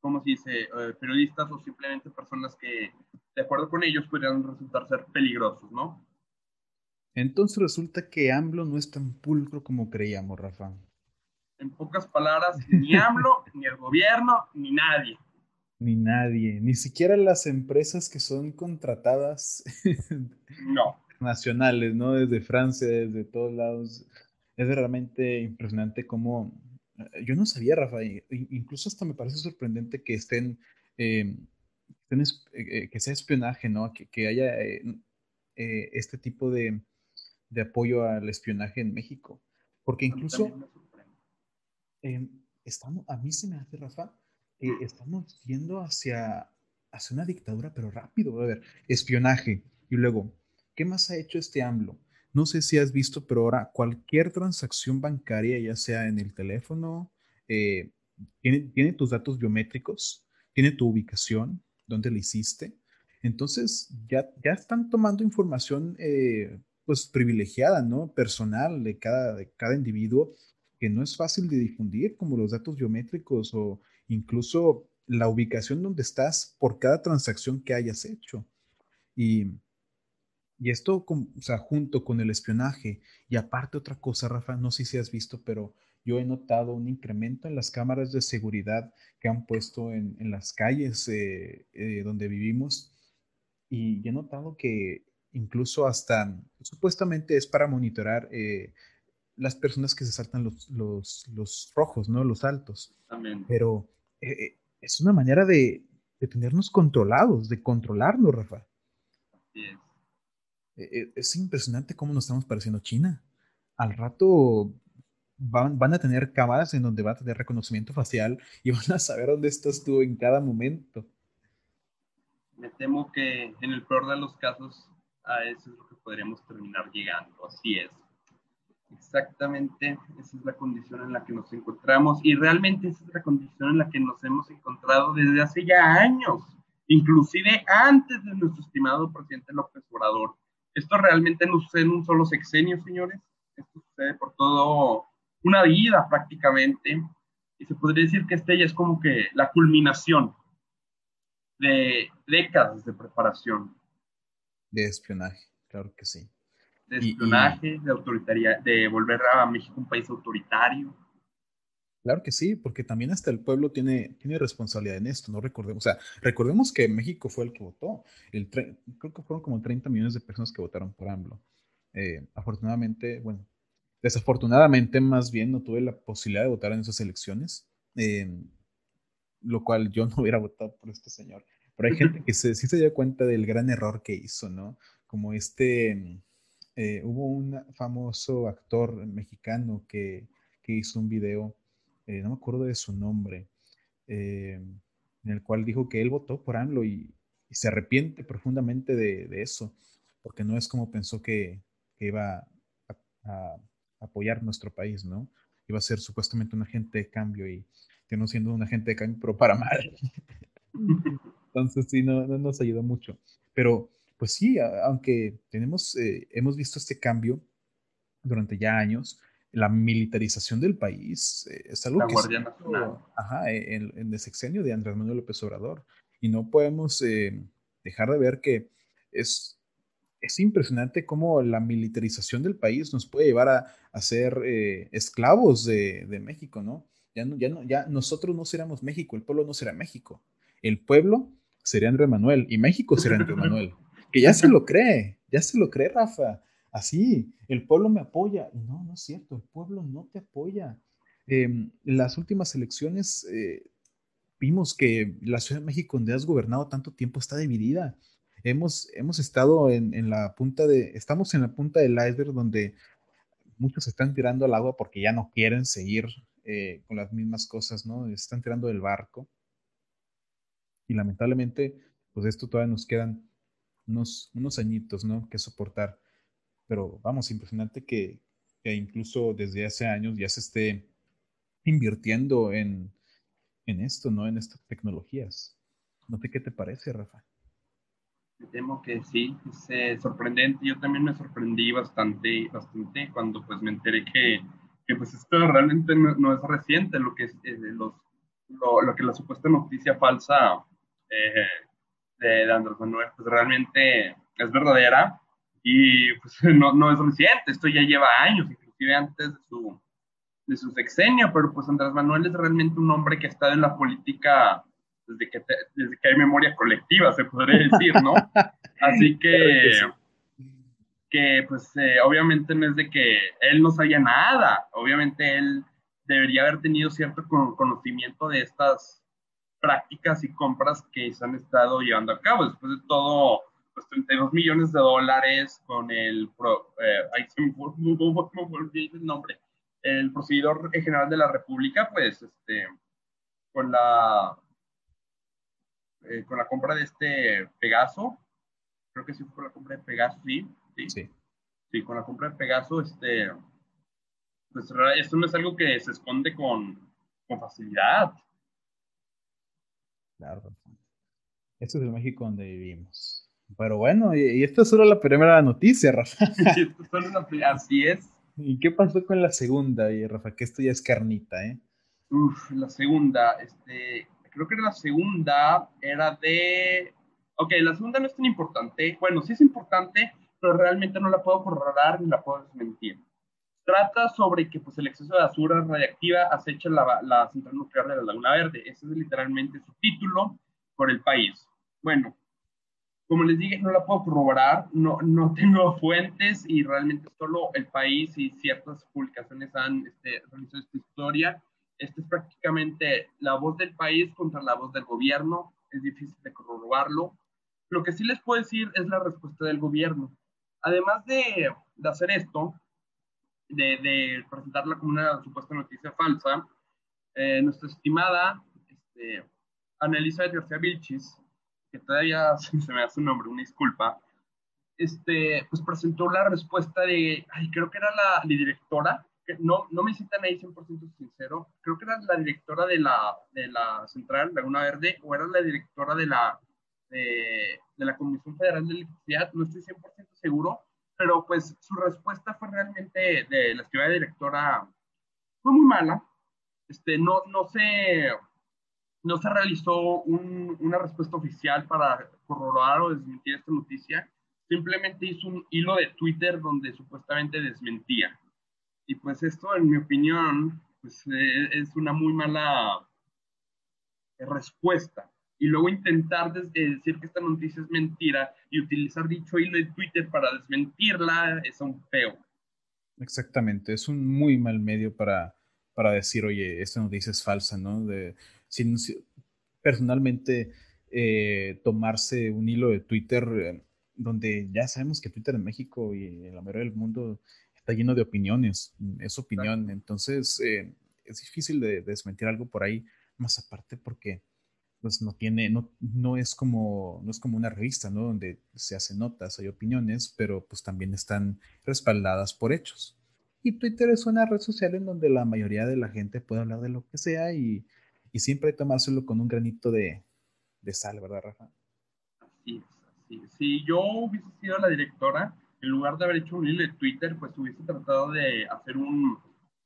¿cómo se dice?, eh, periodistas o simplemente personas que, de acuerdo con ellos, podrían resultar ser peligrosos, ¿no? Entonces resulta que AMLO no es tan pulcro como creíamos, Rafa. En pocas palabras, ni AMLO, ni el gobierno, ni nadie. Ni nadie, ni siquiera las empresas que son contratadas. No. Nacionales, ¿no? Desde Francia, desde todos lados. Es realmente impresionante cómo. Eh, yo no sabía, Rafa, incluso hasta me parece sorprendente que estén. Eh, eh, que sea espionaje, ¿no? Que, haya este tipo de, de apoyo al espionaje en México. Porque incluso em, estamos, a mí se me hace, Rafa, que estamos yendo hacia, hacia una dictadura, pero rápido. A ver, espionaje. Y luego, ¿qué más ha hecho este AMLO? No sé si has visto, pero ahora cualquier transacción bancaria, ya sea en el teléfono, eh, tiene, tiene, tus datos biométricos, tiene tu ubicación, dónde la hiciste. Entonces, ya, ya están tomando información eh, pues privilegiada, ¿no? Personal de cada, de cada individuo, que no es fácil de difundir, como los datos biométricos o incluso la ubicación donde estás por cada transacción que hayas hecho. Y, y esto, o sea, junto con el espionaje, y aparte otra cosa, Rafa, no sé si has visto, pero yo he notado un incremento en las cámaras de seguridad que han puesto en, en las calles eh, eh, donde vivimos. Y he notado que incluso hasta supuestamente es para monitorar eh, las personas que se saltan los, los, rojos, ¿no? Los altos. Pero eh, eh, es una manera de, tenernos controlados, de controlarnos, Rafa. es. impresionante cómo nos estamos pareciendo China. Al rato van, van, a tener cámaras en donde va a tener reconocimiento facial y van a saber dónde estás tú en cada momento. Me temo que en el peor de los casos a eso es lo que podríamos terminar llegando. Así es. Exactamente, esa es la condición en la que nos encontramos y realmente esa es la condición en la que nos hemos encontrado desde hace ya años, inclusive antes de nuestro estimado presidente López Obrador. Esto realmente no sucede en un solo sexenio, señores. Esto sucede por todo una vida prácticamente. Y se podría decir que este ya es como que la culminación de décadas de preparación de espionaje, claro que sí. De espionaje, de autoritaria, de volver a México un país autoritario. Claro que sí, porque también hasta el pueblo tiene, tiene responsabilidad en esto, no recordemos, o sea, recordemos que México fue el que votó, el creo que fueron como 30 millones de personas que votaron por AMLO. Eh, afortunadamente, bueno, desafortunadamente más bien no tuve la posibilidad de votar en esas elecciones, eh, lo cual yo no hubiera votado por este señor. Pero hay gente que se, sí se dio cuenta del gran error que hizo, ¿no? Como este, eh, hubo un famoso actor mexicano que, que hizo un video, eh, no me acuerdo de su nombre, eh, en el cual dijo que él votó por AMLO y, se arrepiente profundamente de, eso, porque no es como pensó que, iba a, a, apoyar nuestro país, ¿no? Iba a ser supuestamente un agente de cambio y terminó siendo un agente de cambio, pero para mal. Entonces sí, no, no nos ayudó mucho. Pero pues sí, aunque tenemos, eh, hemos visto este cambio durante ya años, la militarización del país eh, es algo que... Guardia Nacional. Ajá, en, en, el sexenio de Andrés Manuel López Obrador. Y no podemos eh, dejar de ver que es, es impresionante cómo la militarización del país nos puede llevar a, a ser esclavos de, de, México, ¿no? Ya, no, ya, no, ya nosotros no seremos México, el pueblo no será México. El pueblo sería Andrés Manuel y México sería Andrés Manuel. Que ya se lo cree, ya se lo cree Rafa. Así, el pueblo me apoya. No, no es cierto, el pueblo no te apoya. en em, las últimas elecciones eh, vimos que la Ciudad de México, donde has gobernado tanto tiempo, está dividida. Hemos, hemos estado en, en, la punta de, estamos en la punta del iceberg donde muchos están tirando al agua porque ya no quieren seguir eh, con las mismas cosas, ¿no? Están tirando del barco. Y lamentablemente, pues esto todavía nos quedan unos, unos añitos, ¿no? Que soportar. Pero vamos, impresionante que, que incluso desde hace años ya se esté invirtiendo en, en esto, ¿no? En estas tecnologías. No sé qué te parece, Rafa. Me temo que sí, es eh, sorprendente. Yo también me sorprendí bastante, bastante cuando pues me enteré que, que pues esto realmente no, es reciente, lo que es eh, los lo, que la supuesta noticia falsa eh, de, Andrés Manuel, pues realmente es verdadera y pues no, no es reciente, esto ya lleva años, inclusive antes de su, de su sexenio, pero pues Andrés Manuel es realmente un hombre que ha estado en la política desde que, desde que hay memoria colectiva, se podría decir, ¿no? Así que, que pues eh, obviamente no es de que él no sabía nada, obviamente él debería haber tenido cierto conocimiento de estas prácticas y compras que se han estado llevando a cabo. Después de todo, pues 32 millones de dólares con el, pro, eh, ahí se me el nombre, el procedidor general de la República, pues este, con la, eh, con la compra de este Pegaso, creo que sí fue con la compra de Pegaso, sí, sí, sí, con la compra de Pegaso, este, pues esto no es algo que se esconde con, con facilidad. Claro. Esto es el México donde vivimos. Pero bueno, y, esto es solo la primera noticia, Rafa. así es. ¿Y qué pasó con la segunda, Rafa? Que esto ya es carnita, ¿eh? Uf, la segunda, este, creo que la segunda era de... Ok, la segunda no es tan importante. Bueno, sí es importante, pero realmente no la puedo corroborar ni la puedo desmentir. Trata sobre que pues, el exceso de basura radiactiva acecha la, la central nuclear de la Laguna Verde. Ese es literalmente su título por el país. Bueno, como les dije, no la puedo corroborar, no, no tengo fuentes y realmente solo el país y ciertas publicaciones han este, realizado esta historia. Esta es prácticamente la voz del país contra la voz del gobierno. Es difícil de corroborarlo. Lo que sí les puedo decir es la respuesta del gobierno. Además de, de hacer esto, de, presentarla como una supuesta noticia falsa, eh, nuestra estimada este, Annalisa García Vilchis, que todavía se me da su nombre, una disculpa, este, pues presentó la respuesta de, ay, creo que era la, directora, que no, no me citan ahí 100% sincero, creo que era la directora de la, de la Central Laguna Verde o era la directora de la, de, de la Comisión Federal de Electricidad, no estoy 100% seguro, pero pues su respuesta fue realmente de la escribana directora, fue muy mala. Este, no, no, se, no se realizó una respuesta oficial para corroborar o desmentir esta noticia. Simplemente hizo un hilo de Twitter donde supuestamente desmentía. Y pues esto, en mi opinión, pues, eh, es una muy mala respuesta y luego intentar decir que esta noticia es mentira y utilizar dicho hilo de Twitter para desmentirla es un feo. Exactamente, es un muy mal medio para, para decir, oye, esta noticia es falsa, ¿no? De, sin, personalmente, eh, tomarse un hilo de Twitter eh, donde ya sabemos que Twitter en México y en la mayoría del mundo está lleno de opiniones, es opinión, entonces eh, es difícil de desmentir algo por ahí, más aparte porque pues no tiene, no, no es como, no es como una revista, ¿no? Donde se hacen notas, hay opiniones, pero pues también están respaldadas por hechos. Y Twitter es una red social en donde la mayoría de la gente puede hablar de lo que sea y, y siempre tomárselo con un granito de, de sal, ¿verdad, Rafa? Así es, así Si yo hubiese sido la directora, en lugar de haber hecho un hilo de Twitter, pues hubiese tratado de hacer un,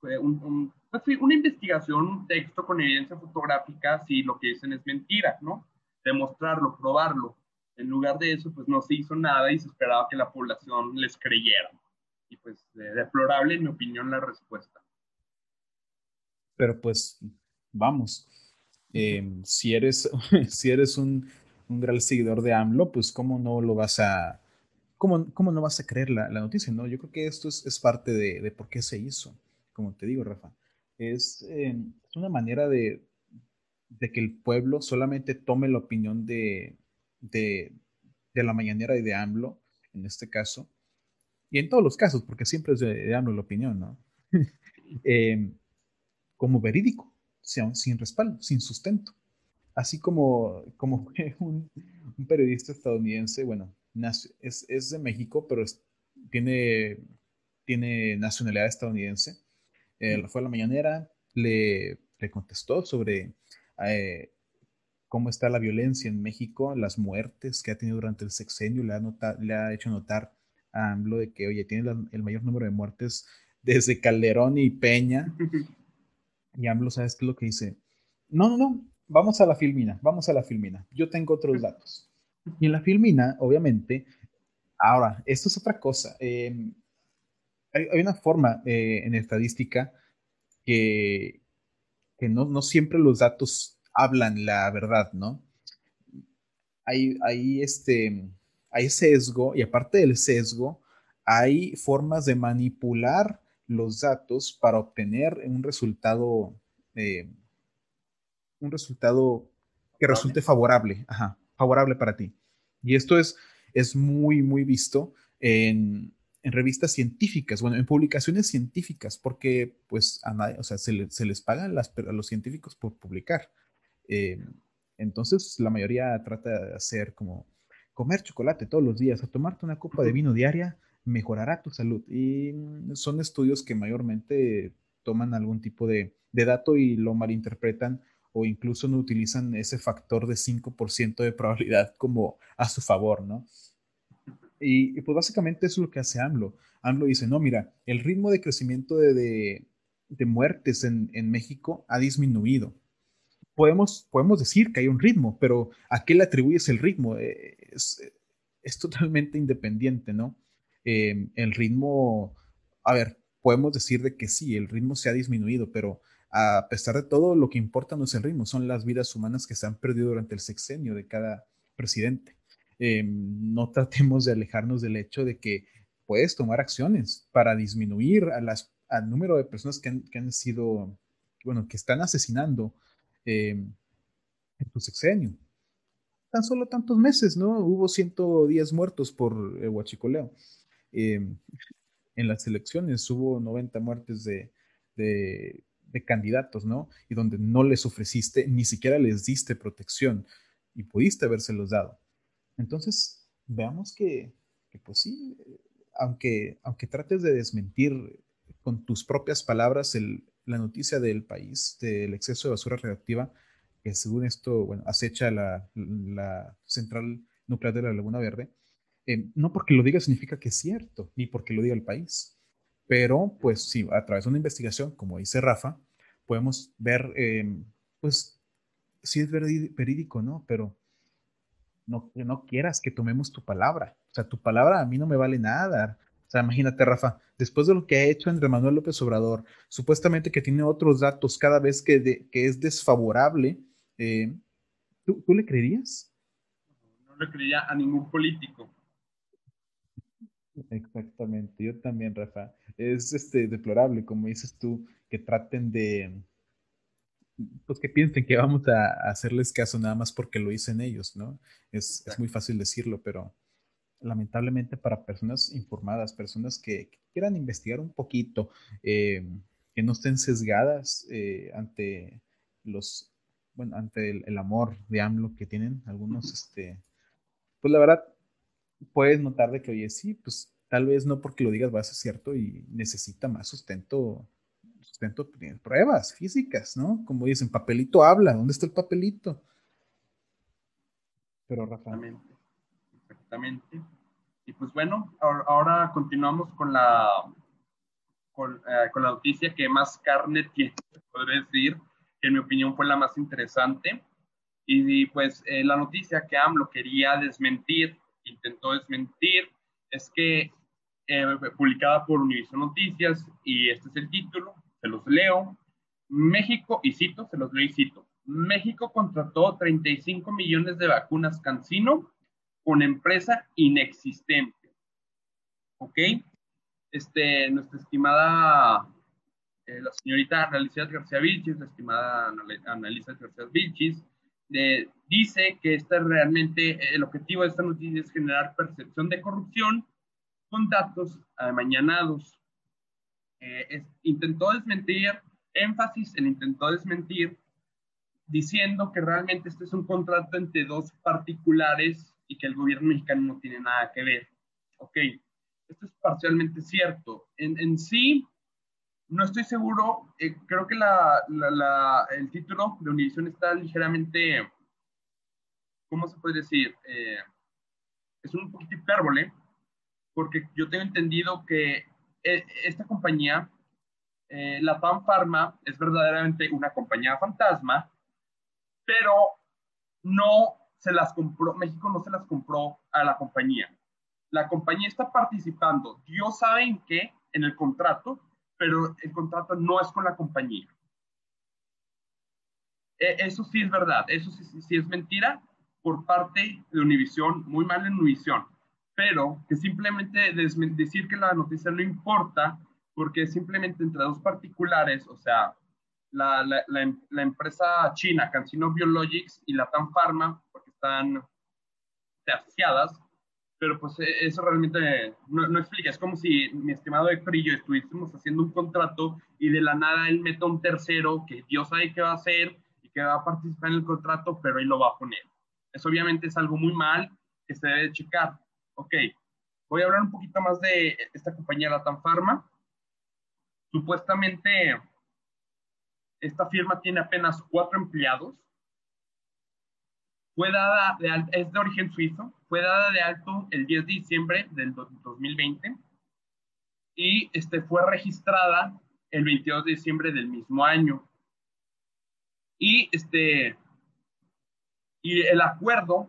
un pues una investigación, un texto con evidencia fotográfica si lo que dicen es mentira, ¿no? Demostrarlo, probarlo. En lugar de eso, pues no se hizo nada y se esperaba que la población les creyera. Y pues deplorable, en mi opinión, la respuesta. Pero pues, vamos, em, si eres, si eres un, un, gran seguidor de AMLO, pues cómo no lo vas a, cómo, cómo no vas a creer la, la noticia, ¿no? Yo creo que esto es, es parte de, de por qué se hizo, como te digo, Rafa es, una manera de, que el pueblo solamente tome la opinión de, de, la mañanera y de AMLO, en este caso, y en todos los casos, porque siempre es de, AMLO la opinión, ¿no? Em, como verídico, sin respaldo, sin sustento. Así como, como un, un periodista estadounidense, bueno, es, es de México, pero tiene, tiene nacionalidad estadounidense, fue a la mañanera, le, le contestó sobre eh, cómo está la violencia en México, las muertes que ha tenido durante el sexenio, le ha, le ha hecho notar a AMLO de que, oye, tiene el mayor número de muertes desde Calderón y Peña. Y AMLO, ¿sabes qué es lo que dice? no, no, no, vamos a la filmina, vamos a la filmina. Yo tengo otros datos. Y en la filmina, obviamente, ahora, esto es otra cosa. Em, hay, una forma eh, en estadística que, que no, no, siempre los datos hablan la verdad, ¿no? Hay, hay, este, hay sesgo y aparte del sesgo, hay formas de manipular los datos para obtener un resultado, eh, un resultado que resulte favorable, ajá, favorable para ti. Y esto es, es muy, muy visto en, en revistas científicas, bueno, en publicaciones científicas, porque pues a nadie, o sea, se, les pagan las, a los científicos por publicar. Eh, entonces, la mayoría trata de hacer como comer chocolate todos los días, a tomarte una copa de vino diaria, mejorará tu salud. Y son estudios que mayormente toman algún tipo de, de dato y lo malinterpretan o incluso no utilizan ese factor de 5% de probabilidad como a su favor, ¿no? Y, pues básicamente eso es lo que hace AMLO. AMLO dice, no, mira, el ritmo de crecimiento de, de, muertes en, en, México ha disminuido. Podemos, podemos decir que hay un ritmo, pero ¿a qué le atribuyes el ritmo? Eh, es, es totalmente independiente, ¿no? Eh, el ritmo, a ver, podemos decir de que sí, el ritmo se ha disminuido, pero a pesar de todo, lo que importa no es el ritmo, son las vidas humanas que se han perdido durante el sexenio de cada presidente. Eh, no tratemos de alejarnos del hecho de que puedes tomar acciones para disminuir a las, al número de personas que han, sido, bueno, que están asesinando eh, en tu sexenio. Tan solo tantos meses, ¿no? Hubo 110 muertos por el huachicoleo. Eh, en las elecciones hubo 90 muertes de, de, de, candidatos, ¿no? Y donde no les ofreciste, ni siquiera les diste protección y pudiste habérselos dado. Entonces, veamos que, pues sí, aunque, aunque trates de desmentir con tus propias palabras la noticia del país, del exceso de basura reactiva, que según esto, acecha la, la central nuclear de la Laguna Verde, eh, no porque lo diga significa que es cierto, ni porque lo diga el país, pero pues sí, a través de una investigación, como dice Rafa, podemos ver, eh, pues, si es verídico, ¿no? Pero no, no quieras que tomemos tu palabra. O sea, tu palabra a mí no me vale nada. O sea, imagínate, Rafa, después de lo que ha hecho Andrés Manuel López Obrador, supuestamente que tiene otros datos cada vez que, que es desfavorable, eh, ¿tú, ¿tú, le creerías? No le creería a ningún político. Exactamente, yo también, Rafa. Es este deplorable, como dices tú, que traten de, pues que piensen que vamos a, hacerles caso nada más porque lo dicen ellos, ¿no? Es, es, muy fácil decirlo, pero lamentablemente para personas informadas, personas que, quieran investigar un poquito, eh, que no estén sesgadas eh, ante los, bueno, ante el, el, amor de AMLO que tienen algunos, este, pues la verdad, puedes notar de que, oye, sí, pues tal vez no porque lo digas va a ser cierto y necesita más sustento sustento pruebas físicas, ¿no? Como dicen, papelito habla, ¿dónde está el papelito? Pero Rafa. Exactamente. Y pues bueno, ahora, continuamos con la, con, eh, con, la noticia que más carne tiene, podría decir, que en mi opinión fue la más interesante. Y, pues eh, la noticia que AMLO quería desmentir, intentó desmentir, es que eh, publicada por Univision Noticias, y este es el título, se los leo. México, y cito, se los leo y cito. México contrató 35 millones de vacunas Cancino con empresa inexistente. ¿Ok? Este, nuestra estimada, eh, la señorita Analicia García Vilchis, la estimada Analicia García Vilchis, eh, dice que este realmente, el objetivo de esta noticia es generar percepción de corrupción con datos amañanados. Eh, intentó desmentir, énfasis en intentó desmentir, diciendo que realmente este es un contrato entre dos particulares y que el gobierno mexicano no tiene nada que ver. Ok, esto es parcialmente cierto. En, en sí, no estoy seguro, eh, creo que la, la, el título de Univision está ligeramente, ¿cómo se puede decir? Eh, es un poquito hipérbole, porque yo tengo entendido que esta compañía, eh, la PAN Pharma, es verdaderamente una compañía fantasma pero no se las compró, México no se las compró a la compañía. La compañía está participando, Dios sabe en qué, en el contrato, pero el contrato no es con la compañía. E, eso sí es verdad, eso sí, sí es mentira por parte de Univisión, muy mal en Univisión, pero que simplemente decir que la noticia no importa porque simplemente entre dos particulares, o sea, la, la, la, empresa china Cancino Biologics y la Tan Pharma, porque están asociadas, pero pues e, eso realmente no, no, explica. Es como si mi estimado Héctor y yo estuviésemos haciendo un contrato y de la nada él mete un tercero que Dios sabe qué va a hacer y que va a participar en el contrato, pero él lo va a poner. Eso obviamente es algo muy mal que se debe checar. Ok, voy a hablar un poquito más de esta compañía, la Tan Pharma. Supuestamente, esta firma tiene apenas cuatro empleados. Fue dada de es de origen suizo, fue dada de alto el 10 de diciembre del 2020 y este, fue registrada el 22 de diciembre del mismo año. Y, este, y el acuerdo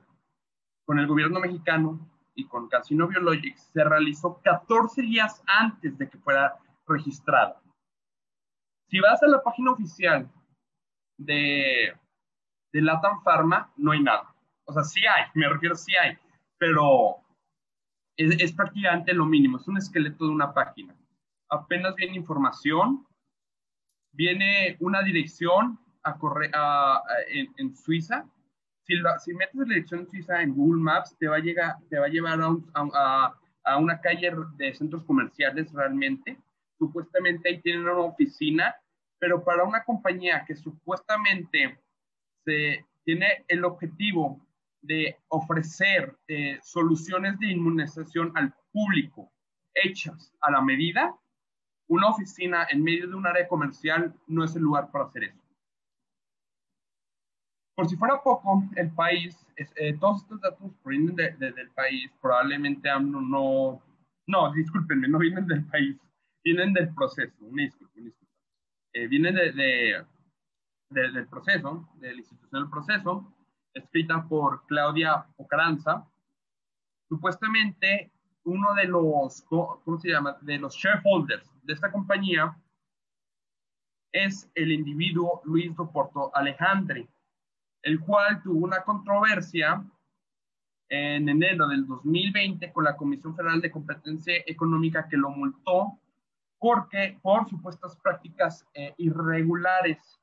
con el gobierno mexicano y con Casino Biologics se realizó 14 días antes de que fuera registrada. Si vas a la página oficial de, de Latam Pharma, no hay nada. O sea, sí hay, me refiero sí hay, pero es, es prácticamente lo mínimo, es un esqueleto de una página. Apenas viene información, viene una dirección a a, en, en, Suiza. Si, metes la dirección Suiza en Google Maps, te va a, llegar, te va a llevar a, una calle de centros comerciales realmente supuestamente ahí tienen una oficina, pero para una compañía que supuestamente tiene el objetivo de ofrecer eh, soluciones de inmunización al público hechas a la medida, una oficina en medio de un área comercial no es el lugar para hacer eso. Por si fuera poco, el país, eh, todos estos datos provienen del país, probablemente no, no, discúlpenme, no vienen del país, vienen del proceso, una disculpa, eh, vienen de, del proceso, de la institución del proceso, escrita por Claudia Ocaranza. Supuestamente, uno de los, ¿cómo se llama?, de los shareholders de esta compañía es el individuo Luis Doporto Alejandre, el cual tuvo una controversia en enero del 2020 con la Comisión Federal de Competencia Económica que lo multó porque por supuestas prácticas eh, irregulares.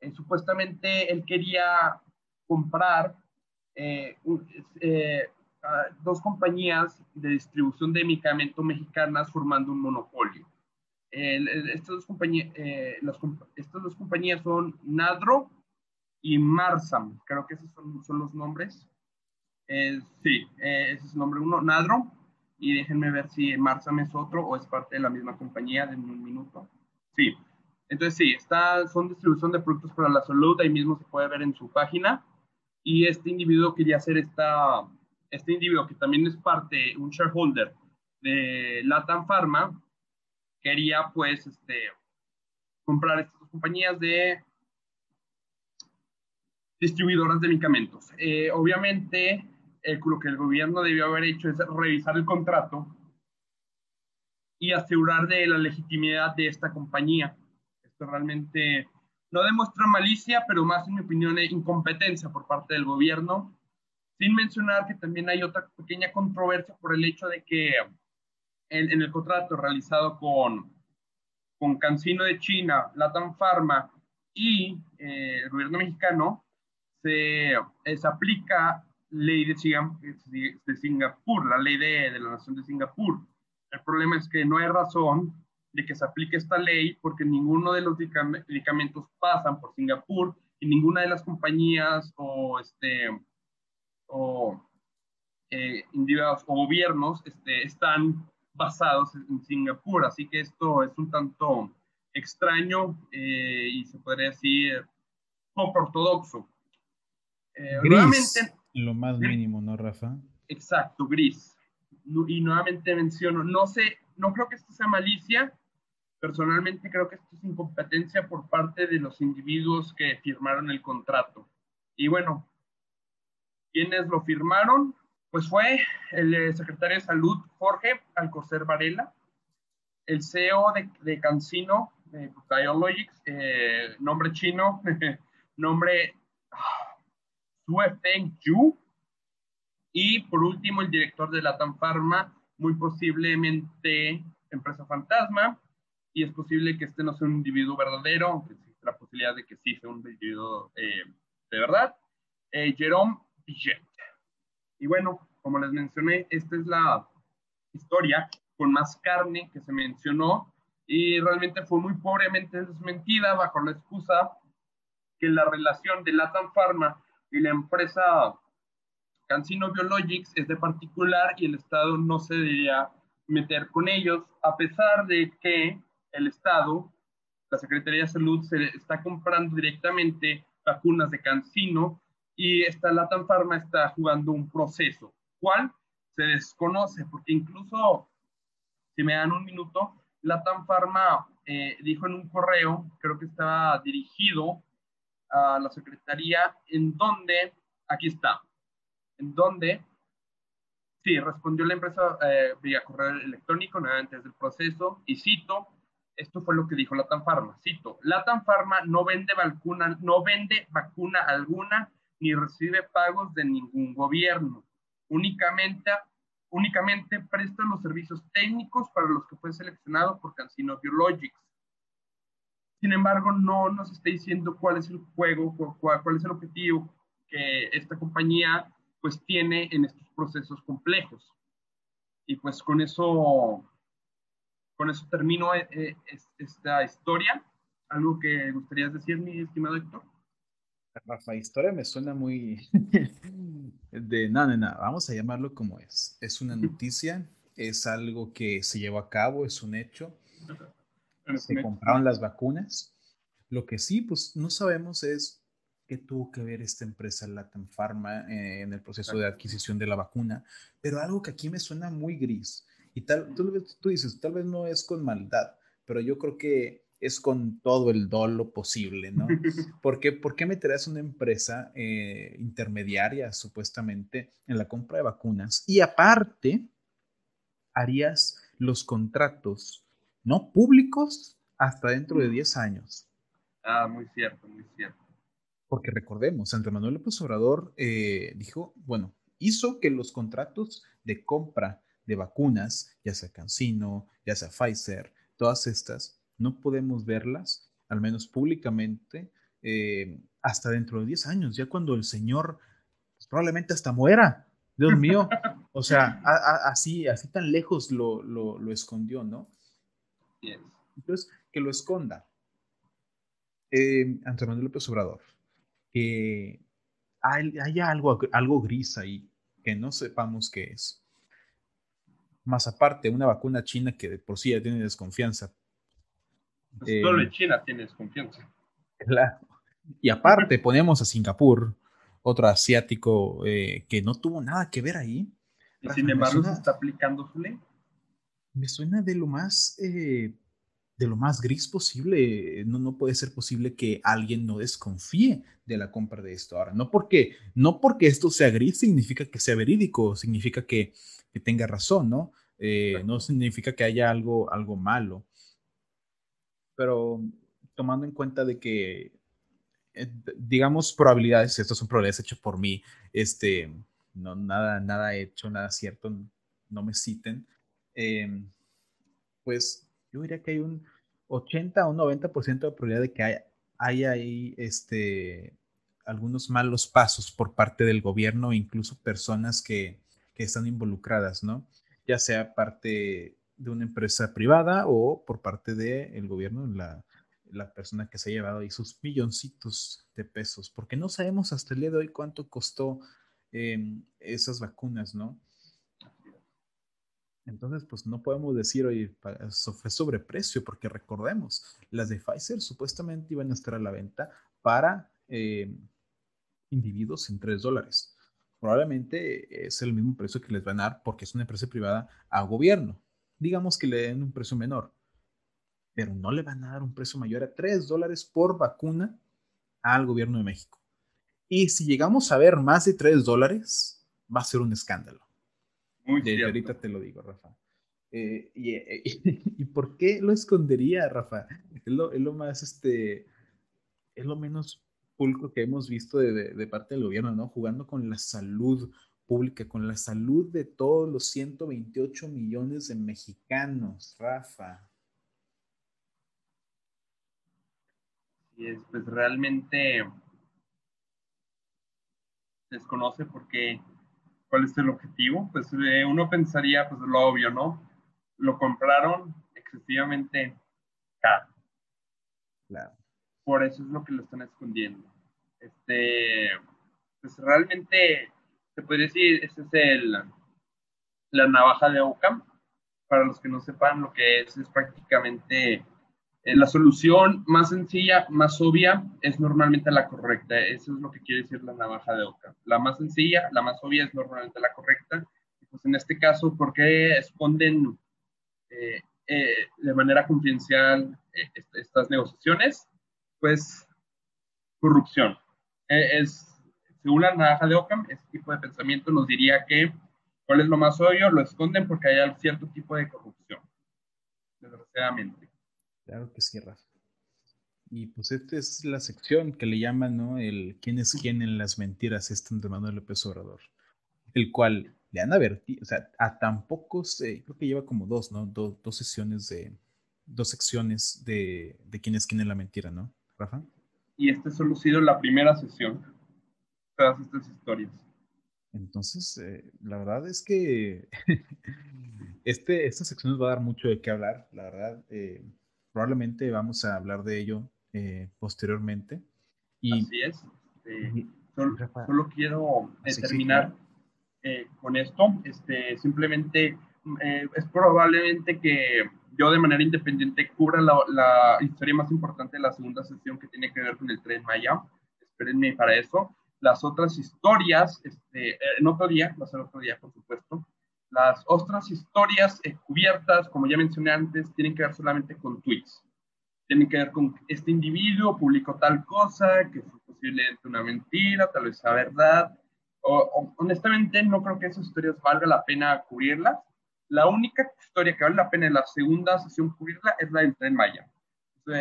Eh, supuestamente él quería comprar eh, dos compañías de distribución de medicamentos mexicanas formando un monopolio. estas, dos compañías, estas dos compañías son Nadro y Marsam, creo que esos son, son los nombres. sí, ese es el nombre uno, Nadro y déjenme ver si Marsam es otro o es parte de la misma compañía de un minuto. Sí, entonces sí, está, son distribución de productos para la salud, ahí mismo se puede ver en su página. Y este individuo quería hacer esta, este individuo que también es parte, un shareholder de Latam Pharma, quería pues este, comprar estas compañías de distribuidoras de medicamentos. Eh, obviamente, lo que el gobierno debió haber hecho es revisar el contrato y asegurar de la legitimidad de esta compañía. Esto realmente no demuestra malicia, pero más, en mi opinión, incompetencia por parte del gobierno, sin mencionar que también hay otra pequeña controversia por el hecho de que en, en el contrato realizado con, con Cancino de China, Latam Pharma y eh, el gobierno mexicano, se, se aplica ley de, Singapur, la ley de, de, la nación de Singapur. El problema es que no hay razón de que se aplique esta ley porque ninguno de los medicamentos pasan por Singapur y ninguna de las compañías o, este, o eh, individuos o gobiernos este, están basados en Singapur. Así que esto es un tanto extraño eh, y se podría decir poco ortodoxo. Eh, nuevamente, lo más mínimo, ¿no, Rafa? Exacto, gris. Y nuevamente menciono, no sé, no creo que esto sea malicia. Personalmente creo que esto es incompetencia por parte de los individuos que firmaron el contrato. Y bueno, ¿quiénes lo firmaron? Pues fue el eh, secretario de Salud, Jorge Alcocer Varela, el CEO de, de Cancino eh, Biologics, eh, nombre chino, nombre Feng Yu, y por último el director de Latam Pharma, muy posiblemente empresa fantasma, y es posible que este no sea un individuo verdadero, aunque existe la posibilidad de que sí sea un individuo eh, de verdad, eh, Jerome Piget. Y bueno, como les mencioné, esta es la historia con más carne que se mencionó. Y realmente fue muy pobremente desmentida bajo la excusa que la relación de Latam Pharma y la empresa Cancino Biologics es de particular y el Estado no se debería meter con ellos, a pesar de que el Estado, la Secretaría de Salud, se está comprando directamente vacunas de Cancino y esta Latam Pharma está jugando un proceso, cual se desconoce, porque incluso, si me dan un minuto, Latam Pharma eh, dijo en un correo, creo que estaba dirigido a la Secretaría, en donde, aquí está, en donde, sí, respondió la empresa eh, vía correo electrónico antes del proceso, y cito, esto fue lo que dijo Latam Pharma, cito, Latam Pharma no vende vacuna, no vende vacuna alguna ni recibe pagos de ningún gobierno, únicamente únicamente presta los servicios técnicos para los que fue seleccionado por Cancino Biologics. Sin embargo, no nos está diciendo cuál es el juego, cuál, cuál es el objetivo que esta compañía pues tiene en estos procesos complejos. Y pues con eso, con eso termino eh, eh, esta historia. ¿Algo que gustarías decir, mi estimado Héctor? Rafa, historia me suena muy de nada, nada, vamos a llamarlo como es. Es una noticia, es algo que se llevó a cabo, es un hecho. Se compraron las vacunas. Lo que sí, pues no sabemos es qué tuvo que ver esta empresa Latam Pharma eh, en el proceso de adquisición de la vacuna, pero algo que aquí me suena muy gris. Y tal, tú, tú dices, tal vez no es con maldad, pero yo creo que es con todo el dolo posible, ¿no? ¿Por qué, ¿Por qué meterás una empresa eh, intermediaria, supuestamente, en la compra de vacunas? Y aparte, harías los contratos no públicos hasta dentro de 10 años. Ah, muy cierto, muy cierto. Porque recordemos, Andrés Manuel López Obrador eh, dijo, bueno, hizo que los contratos de compra de vacunas, ya sea Cancino, ya sea Pfizer, todas estas, no podemos verlas, al menos públicamente, eh, hasta dentro de 10 años, ya cuando el Señor pues, probablemente hasta muera. Dios mío, o sea, así, así tan lejos lo, lo, escondió, ¿no? Entonces, que lo esconda. Eh, Antonio López Obrador, que haya algo, algo gris ahí, que no sepamos qué es. Más aparte, una vacuna china que de por sí ya tiene desconfianza pues solo en China tienes confianza. Claro. Y aparte ponemos a Singapur, otro asiático eh, que no tuvo nada que ver ahí. Y sin embargo se está aplicando su ley. Me suena de lo más, eh, de lo más gris posible. No, no puede ser posible que alguien no desconfíe de la compra de esto. Ahora, no porque, no porque esto sea gris significa que sea verídico, significa que, que tenga razón, ¿no? Eh, no significa que haya algo, algo malo pero tomando en cuenta de que, eh, digamos, probabilidades, estas son probabilidades hechas por mí, este, no, nada, nada hecho, nada cierto, no me citen, em, pues yo diría que hay un 80 o un 90% de probabilidad de que haya, haya ahí este, algunos malos pasos por parte del gobierno, incluso personas que, que están involucradas, ¿no? Ya sea parte de una empresa privada o por parte del gobierno, la, la persona que se ha llevado ahí sus milloncitos de pesos, porque no sabemos hasta el día de hoy cuánto costó em, esas vacunas, ¿no? Entonces, pues no podemos decir, oye, fue sobreprecio, porque recordemos, las de Pfizer supuestamente iban a estar a la venta para em, individuos en 3 dólares. Probablemente es el mismo precio que les van a dar porque es una empresa privada a gobierno digamos que le den un precio menor, pero no le van a dar un precio mayor a 3 dólares por vacuna al gobierno de México. Y si llegamos a ver más de 3 dólares, va a ser un escándalo. Muy ahorita te lo digo, Rafa. Eh, eh, y, por qué lo escondería, Rafa? Es lo, es lo, más, este, es lo menos pulco que hemos visto de, de, parte del gobierno, ¿no? Jugando con la salud pública, con la salud de todos los 128 millones de mexicanos, Rafa. Y es, pues realmente desconoce por qué, cuál es el objetivo. Pues eh, uno pensaría, pues lo obvio, ¿no? Lo compraron excesivamente caro. Claro. Por eso es lo que lo están escondiendo. Este, pues realmente, se puede decir, ese es el, la navaja de Ockham. Para los que no sepan lo que es, es prácticamente la solución más sencilla, más obvia, es normalmente la correcta. Eso es lo que quiere decir la navaja de Oca. La más sencilla, la más obvia es normalmente la correcta. Pues en este caso, ¿por qué esconden eh, eh, de manera confidencial estas negociaciones? Pues corrupción. es, según la navaja de Ockham, este tipo de pensamiento nos diría que, ¿cuál es lo más obvio? Lo esconden porque hay cierto tipo de corrupción, desgraciadamente. Claro que sí, Rafa. Y pues esta es la sección que le llaman, ¿no? El quién es quién en las mentiras, este Andrés Manuel López Obrador. El cual le han advertido, o sea, a tan pocos, eh, creo que lleva como dos, ¿no? dos sesiones de, dos secciones de, de quién es quién en la mentira, ¿no, Rafa? Y esta solo ha sido la primera sesión, todas estas historias. Entonces, eh, la verdad es que este, esta sección nos va a dar mucho de qué hablar, la verdad. Eh, probablemente vamos a hablar de ello eh, posteriormente. Y, Así es. Este, solo, quiero terminar eh, con esto. Este, simplemente eh, es probablemente que yo de manera independiente cubra la, la, historia más importante de la segunda sesión que tiene que ver con el tren Maya. Espérenme para eso. Las otras historias, este, en otro día, va a ser otro día, por supuesto, las otras historias cubiertas, como ya mencioné antes, tienen que ver solamente con tweets. Tienen que ver con este individuo publicó tal cosa, que fue posiblemente una mentira, tal vez sea verdad. O, honestamente, no creo que esas historias valga la pena cubrirlas. La única historia que vale la pena en la segunda sesión cubrirla es la del tren Maya.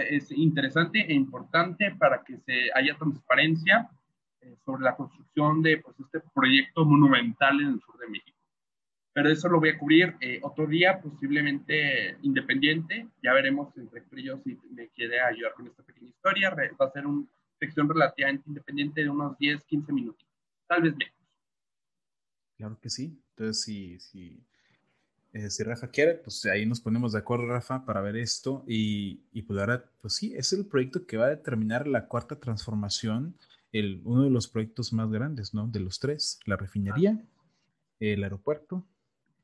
Es interesante e importante para que se haya transparencia eh, sobre la construcción de pues, este proyecto monumental en el sur de México pero eso lo voy a cubrir eh, otro día, posiblemente independiente. Ya veremos entre yo si me quiere ayudar con esta pequeña historia. Va a ser una sección relativamente independiente de unos 10, 15 minutos, tal vez menos. Claro que sí. Entonces, si, si, eh, si Rafa quiere, pues ahí nos ponemos de acuerdo, Rafa, para ver esto. Y, y pues ahora, pues sí, es el proyecto que va a determinar la cuarta transformación, el, uno de los proyectos más grandes, ¿no? De los tres, la refinería, el aeropuerto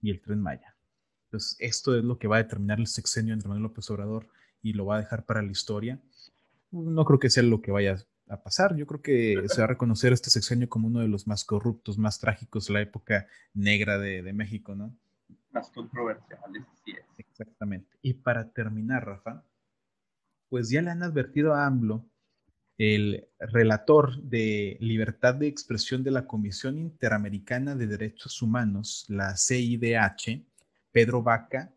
y el tren Maya. Entonces, esto es lo que va a determinar el sexenio entre Manuel López Obrador y lo va a dejar para la historia. No creo que sea lo que vaya a pasar. Yo creo que se va a reconocer este sexenio como uno de los más corruptos, más trágicos de la época negra de, de México, ¿no? Más controversiales, sí es. Exactamente. Y para terminar, Rafa, pues ya le han advertido a AMLO el relator de libertad de expresión de la Comisión Interamericana de Derechos Humanos, la CIDH, Pedro Vaca,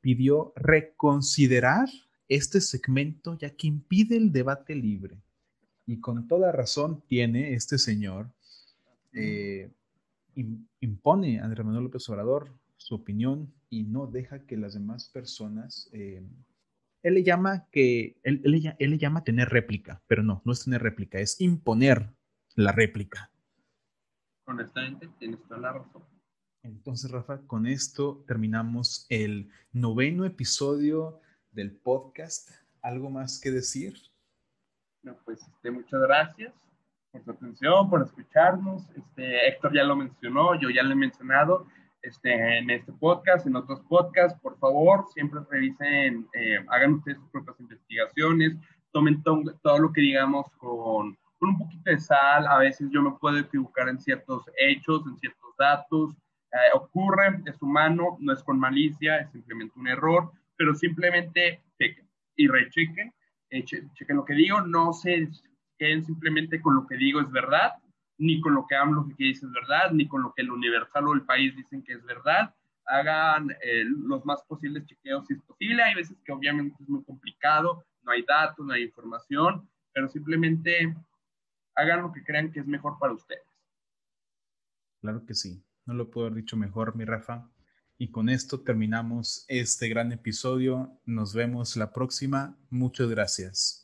pidió reconsiderar este segmento ya que impide el debate libre. Y con toda razón tiene este señor, eh, impone a Andrés Manuel López Obrador su opinión y no deja que las demás personas eh, él le llama que, él, le llama tener réplica, pero no, no es tener réplica, es imponer la réplica. Honestamente, tienes toda la razón. Entonces, Rafa, con esto terminamos el noveno episodio del podcast. ¿Algo más que decir? No, pues este, muchas gracias por su atención, por escucharnos. Este, Héctor ya lo mencionó, yo ya lo he mencionado este, en este podcast, en otros podcasts, por favor, siempre revisen, eh, hagan ustedes sus propias investigaciones, tomen todo lo que digamos con, con, un poquito de sal, a veces yo me puedo equivocar en ciertos hechos, en ciertos datos, eh, ocurre, es humano, no es con malicia, es simplemente un error, pero simplemente chequen y rechequen, eh, chequen lo que digo, no se queden simplemente con lo que digo es verdad, ni con lo que AMLO que dice es verdad, ni con lo que el Universal o el país dicen que es verdad. Hagan eh, los más posibles chequeos si es posible. Hay veces que obviamente es muy complicado, no hay datos, no hay información, pero simplemente hagan lo que crean que es mejor para ustedes. Claro que sí, no lo puedo haber dicho mejor, mi Rafa. Y con esto terminamos este gran episodio. Nos vemos la próxima. Muchas gracias.